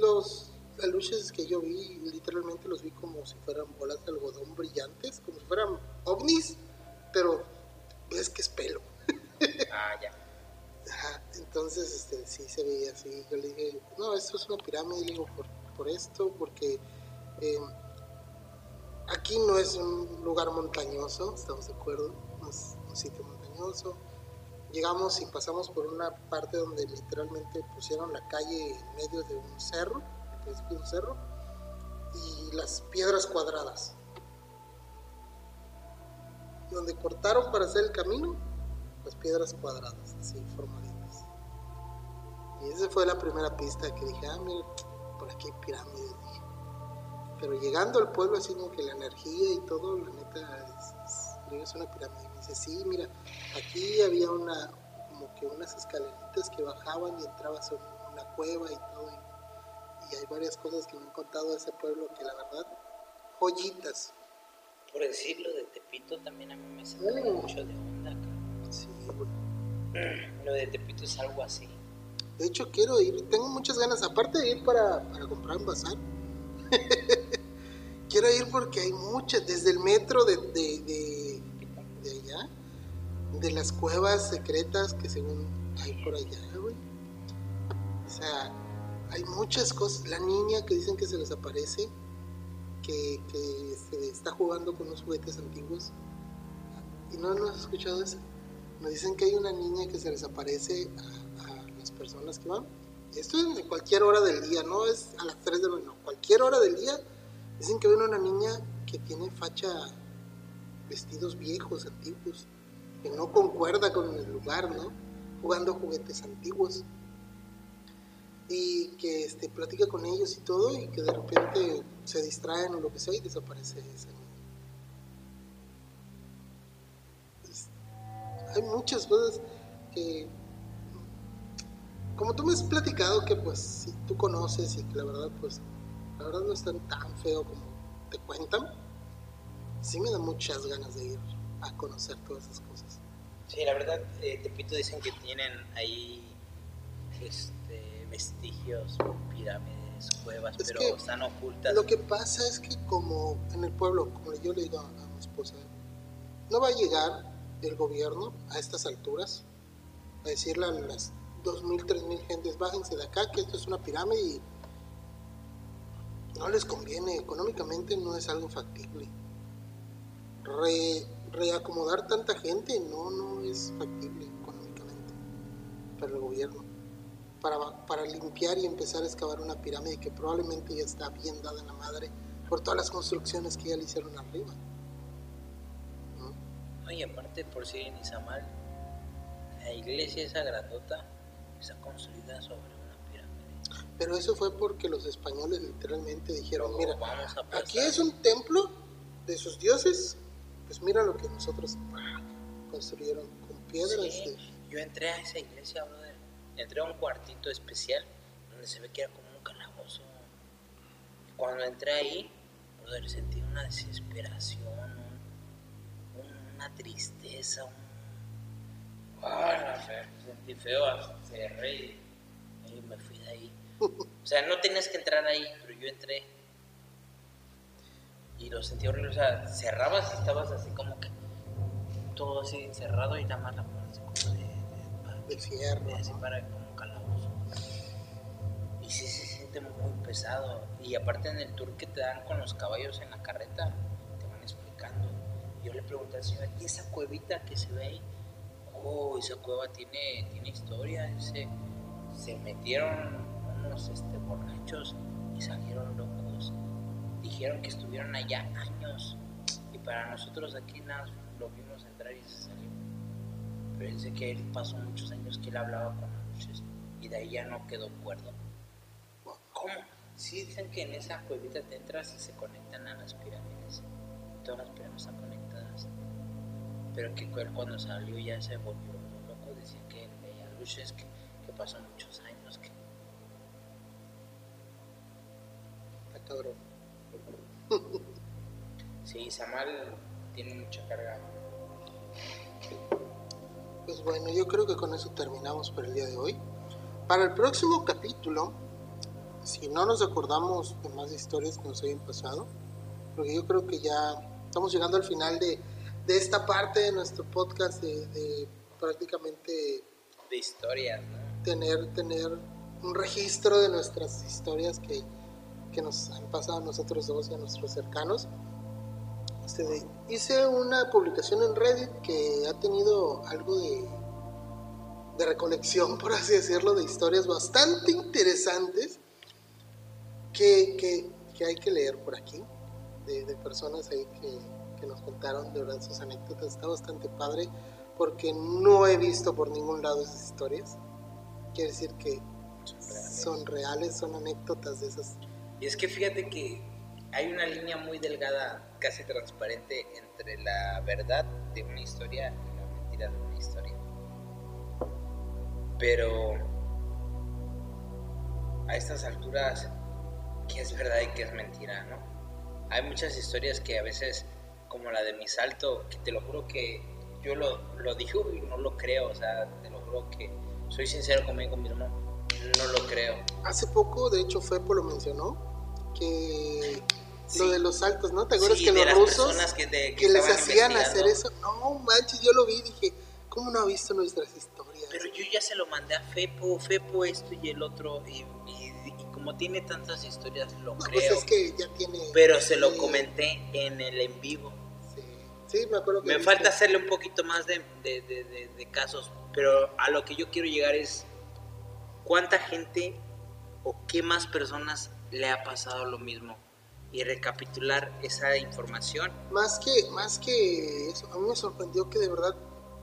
los aluches que yo vi, literalmente los vi como si fueran bolas de algodón brillantes, como si fueran ovnis, pero ves que es pelo. Ah, ya. Entonces este, sí se veía así. Yo le dije, no, esto es una pirámide, le digo, por, esto, porque eh, aquí no es un lugar montañoso, estamos de acuerdo, no es un sitio montañoso. Llegamos y pasamos por una parte donde literalmente pusieron la calle en medio de un cerro, de un cerro, y las piedras cuadradas. Donde cortaron para hacer el camino, las piedras cuadradas, así formaditas. Y esa fue la primera pista que dije, ah, mira, por aquí hay pirámides, dije. Pero llegando al pueblo, así como que la energía y todo, la neta, es, es, es una pirámide. Y me dice, sí, mira, aquí había una, como que unas escaleritas que bajaban y entrabas a una cueva y todo. Y, y hay varias cosas que me han contado de ese pueblo que la verdad, joyitas. Por decirlo de Tepito también a mí me saca Mm. mucho de onda. Lo de Tepito es algo así. De hecho, quiero ir, tengo muchas ganas, aparte de ir para, para comprar un bazar. quiero ir porque hay muchas, desde el metro de, de, de, de allá, de las cuevas secretas que según hay por allá, güey. O sea, hay muchas cosas. La niña que dicen que se les aparece, que, que se está jugando con unos juguetes antiguos. ¿Y no, no has escuchado eso? Nos dicen que hay una niña que se les aparece a, las personas que van. Esto es en cualquier hora del día, no es a las 3 de la mañana, no. Cualquier hora del día dicen que ven una niña que tiene facha, vestidos viejos, antiguos, que no concuerda con el lugar, ¿no? Jugando juguetes antiguos. Y que este, platica con ellos y todo, y que de repente se distraen o lo que sea y desaparece esa niña. Hay muchas cosas que como tú me has platicado que pues si tú conoces y que la verdad pues la verdad no es tan, feo como te cuentan sí me da muchas ganas de ir a conocer todas esas cosas Sí, la verdad, eh, Tepito dicen que tienen ahí este, vestigios, pirámides, cuevas, Es pero están ocultas. lo que pasa es que como en el pueblo como yo le digo a, a mi esposa no va a llegar el gobierno a estas alturas a decirle a las 2.000, 3.000 gentes bájense de acá que esto es una pirámide y no les conviene, económicamente no es algo factible. Re- reacomodar tanta gente no, no es factible económicamente para el gobierno. Para, para limpiar y empezar a excavar una pirámide que probablemente ya está bien dada en la madre por todas las construcciones que ya le hicieron arriba. ¿No? Oye, aparte por si en Izamal, la iglesia esa grandota está construida sobre una pirámide. Pero eso fue porque los españoles literalmente dijeron, mira, vamos a aquí pasar". es un templo de sus dioses, pues mira lo que nosotros construyeron con piedras. Sí, de- Yo entré a esa iglesia, brother. Entré a un cuartito especial donde se ve que era como un calabozo. Y cuando entré ahí, brother, sentí una desesperación, una tristeza, un... Ah, sé, sentí feo, cerré y y me fui de ahí. O sea, no tenías que entrar ahí, pero yo entré. Y lo sentí horrible, o sea, cerrabas y estabas así como que todo así encerrado y nada más la puerta así como de, de- para- de fierro, así ¿no? para como calabozo. Y sí se siente muy pesado. Y aparte en el tour que te dan con los caballos en la carreta. Yo le pregunté al señor, ¿y esa cuevita que se ve ahí? Oh, esa cueva tiene, tiene historia. Dice, se metieron unos este, borrachos y salieron locos. Dijeron que estuvieron allá años. Y para nosotros aquí nada, lo vimos entrar y se salió. Pero dice que él pasó muchos años que él hablaba con luces y de ahí ya no quedó cuerdo. ¿Cómo? Sí, dicen que en esa cuevita te entras y se conectan a las pirámides. Todas las pirámides están conectadas. Pero que él cuando salió ya se volvió loco. Decía que él veía luces, que, que pasó muchos años. Que... Está cabrón. Sí, Samal tiene mucha carga. Pues bueno, yo creo que con eso terminamos por el día de hoy. Para el próximo capítulo, si no nos acordamos de más historias que nos hayan pasado, porque yo creo que ya estamos llegando al final de, de esta parte de nuestro podcast de, de prácticamente De historias, ¿no? tener, tener un registro de nuestras historias que, que nos han pasado a nosotros dos y a nuestros cercanos. Este, hice una publicación en Reddit que ha tenido algo de, de recolección, por así decirlo, de historias bastante interesantes que, que- que hay que leer por aquí, de, de personas ahí que, que nos contaron de verdad sus anécdotas. Está bastante padre porque no he visto por ningún lado esas historias. Quiere decir que son reales, son anécdotas de esas. Y es que fíjate que hay una línea muy delgada, casi transparente, entre la verdad de una historia y la mentira de una historia. Pero a estas alturas, ¿qué es verdad y qué es mentira, no? Hay muchas historias que a veces, como la de mi salto, que te lo juro que yo lo, lo digo y no lo creo, o sea, te lo juro que soy sincero conmigo mismo, no lo creo. Hace poco, de hecho, Fepo lo mencionó, que Sí. lo de los saltos, ¿no? ¿Te acuerdas Sí, que de los las rusos personas que, te- que les estaban hacían hacer eso? No manches, yo lo vi y dije, ¿cómo no ha visto nuestras historias? Pero yo ya se lo mandé a Fepo, Fepo esto y el otro, y, y- y como tiene tantas historias, lo No, pues creo. es que ya tiene. Pero se lo comenté en el en vivo. Sí, me acuerdo que. Me viste. falta hacerle un poquito más de, de- de- de- de casos, pero a lo que yo quiero llegar es cuánta gente o qué más personas le ha pasado lo mismo y recapitular esa información. Más que, más que eso, a mí me sorprendió que de verdad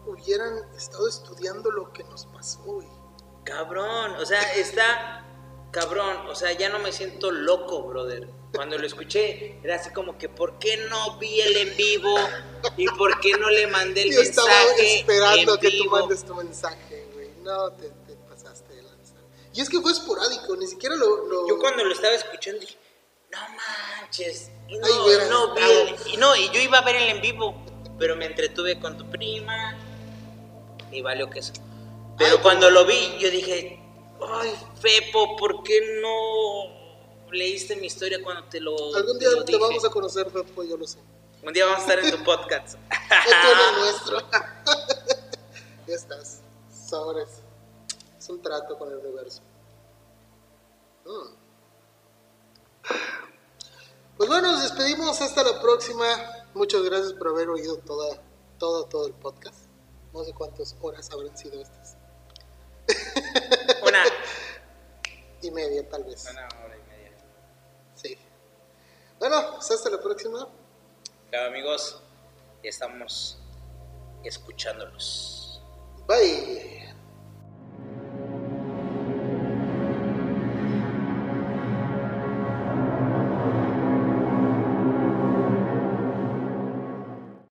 hubieran estado estudiando lo que nos pasó, güey. Cabrón, o sea, está cabrón, o sea, ya no me siento loco, brother. Cuando lo escuché, era así como que, ¿por qué no vi el en vivo? ¿Y por qué no le mandé el Yo estaba mensaje esperando en que tú mandes tu mensaje, güey. No, te, te pasaste de lanza. Y es que fue esporádico, ni siquiera lo. lo- Yo cuando lo estaba escuchando dije, no manches, y no, hubieras no vi el- y no, y yo iba a ver el en vivo, pero me entretuve con tu prima y valió que eso. Pero Ay, cuando lo vi, yo dije, ay, Fepo, ¿por qué no leíste mi historia cuando te lo Algún día te vamos a conocer, Fepo, yo lo sé. Un día vamos a estar en tu podcast. Esto es nuestro. ya estás. Sobres. Es un trato con el universo. Mm. Pues bueno, nos despedimos hasta la próxima. Muchas gracias por haber oído toda, todo, todo el podcast. No sé cuántas horas habrán sido estas. Una, Y media, tal vez. una hora. Bueno, pues hasta la próxima. Claro, amigos, ya estamos escuchándolos. Bye.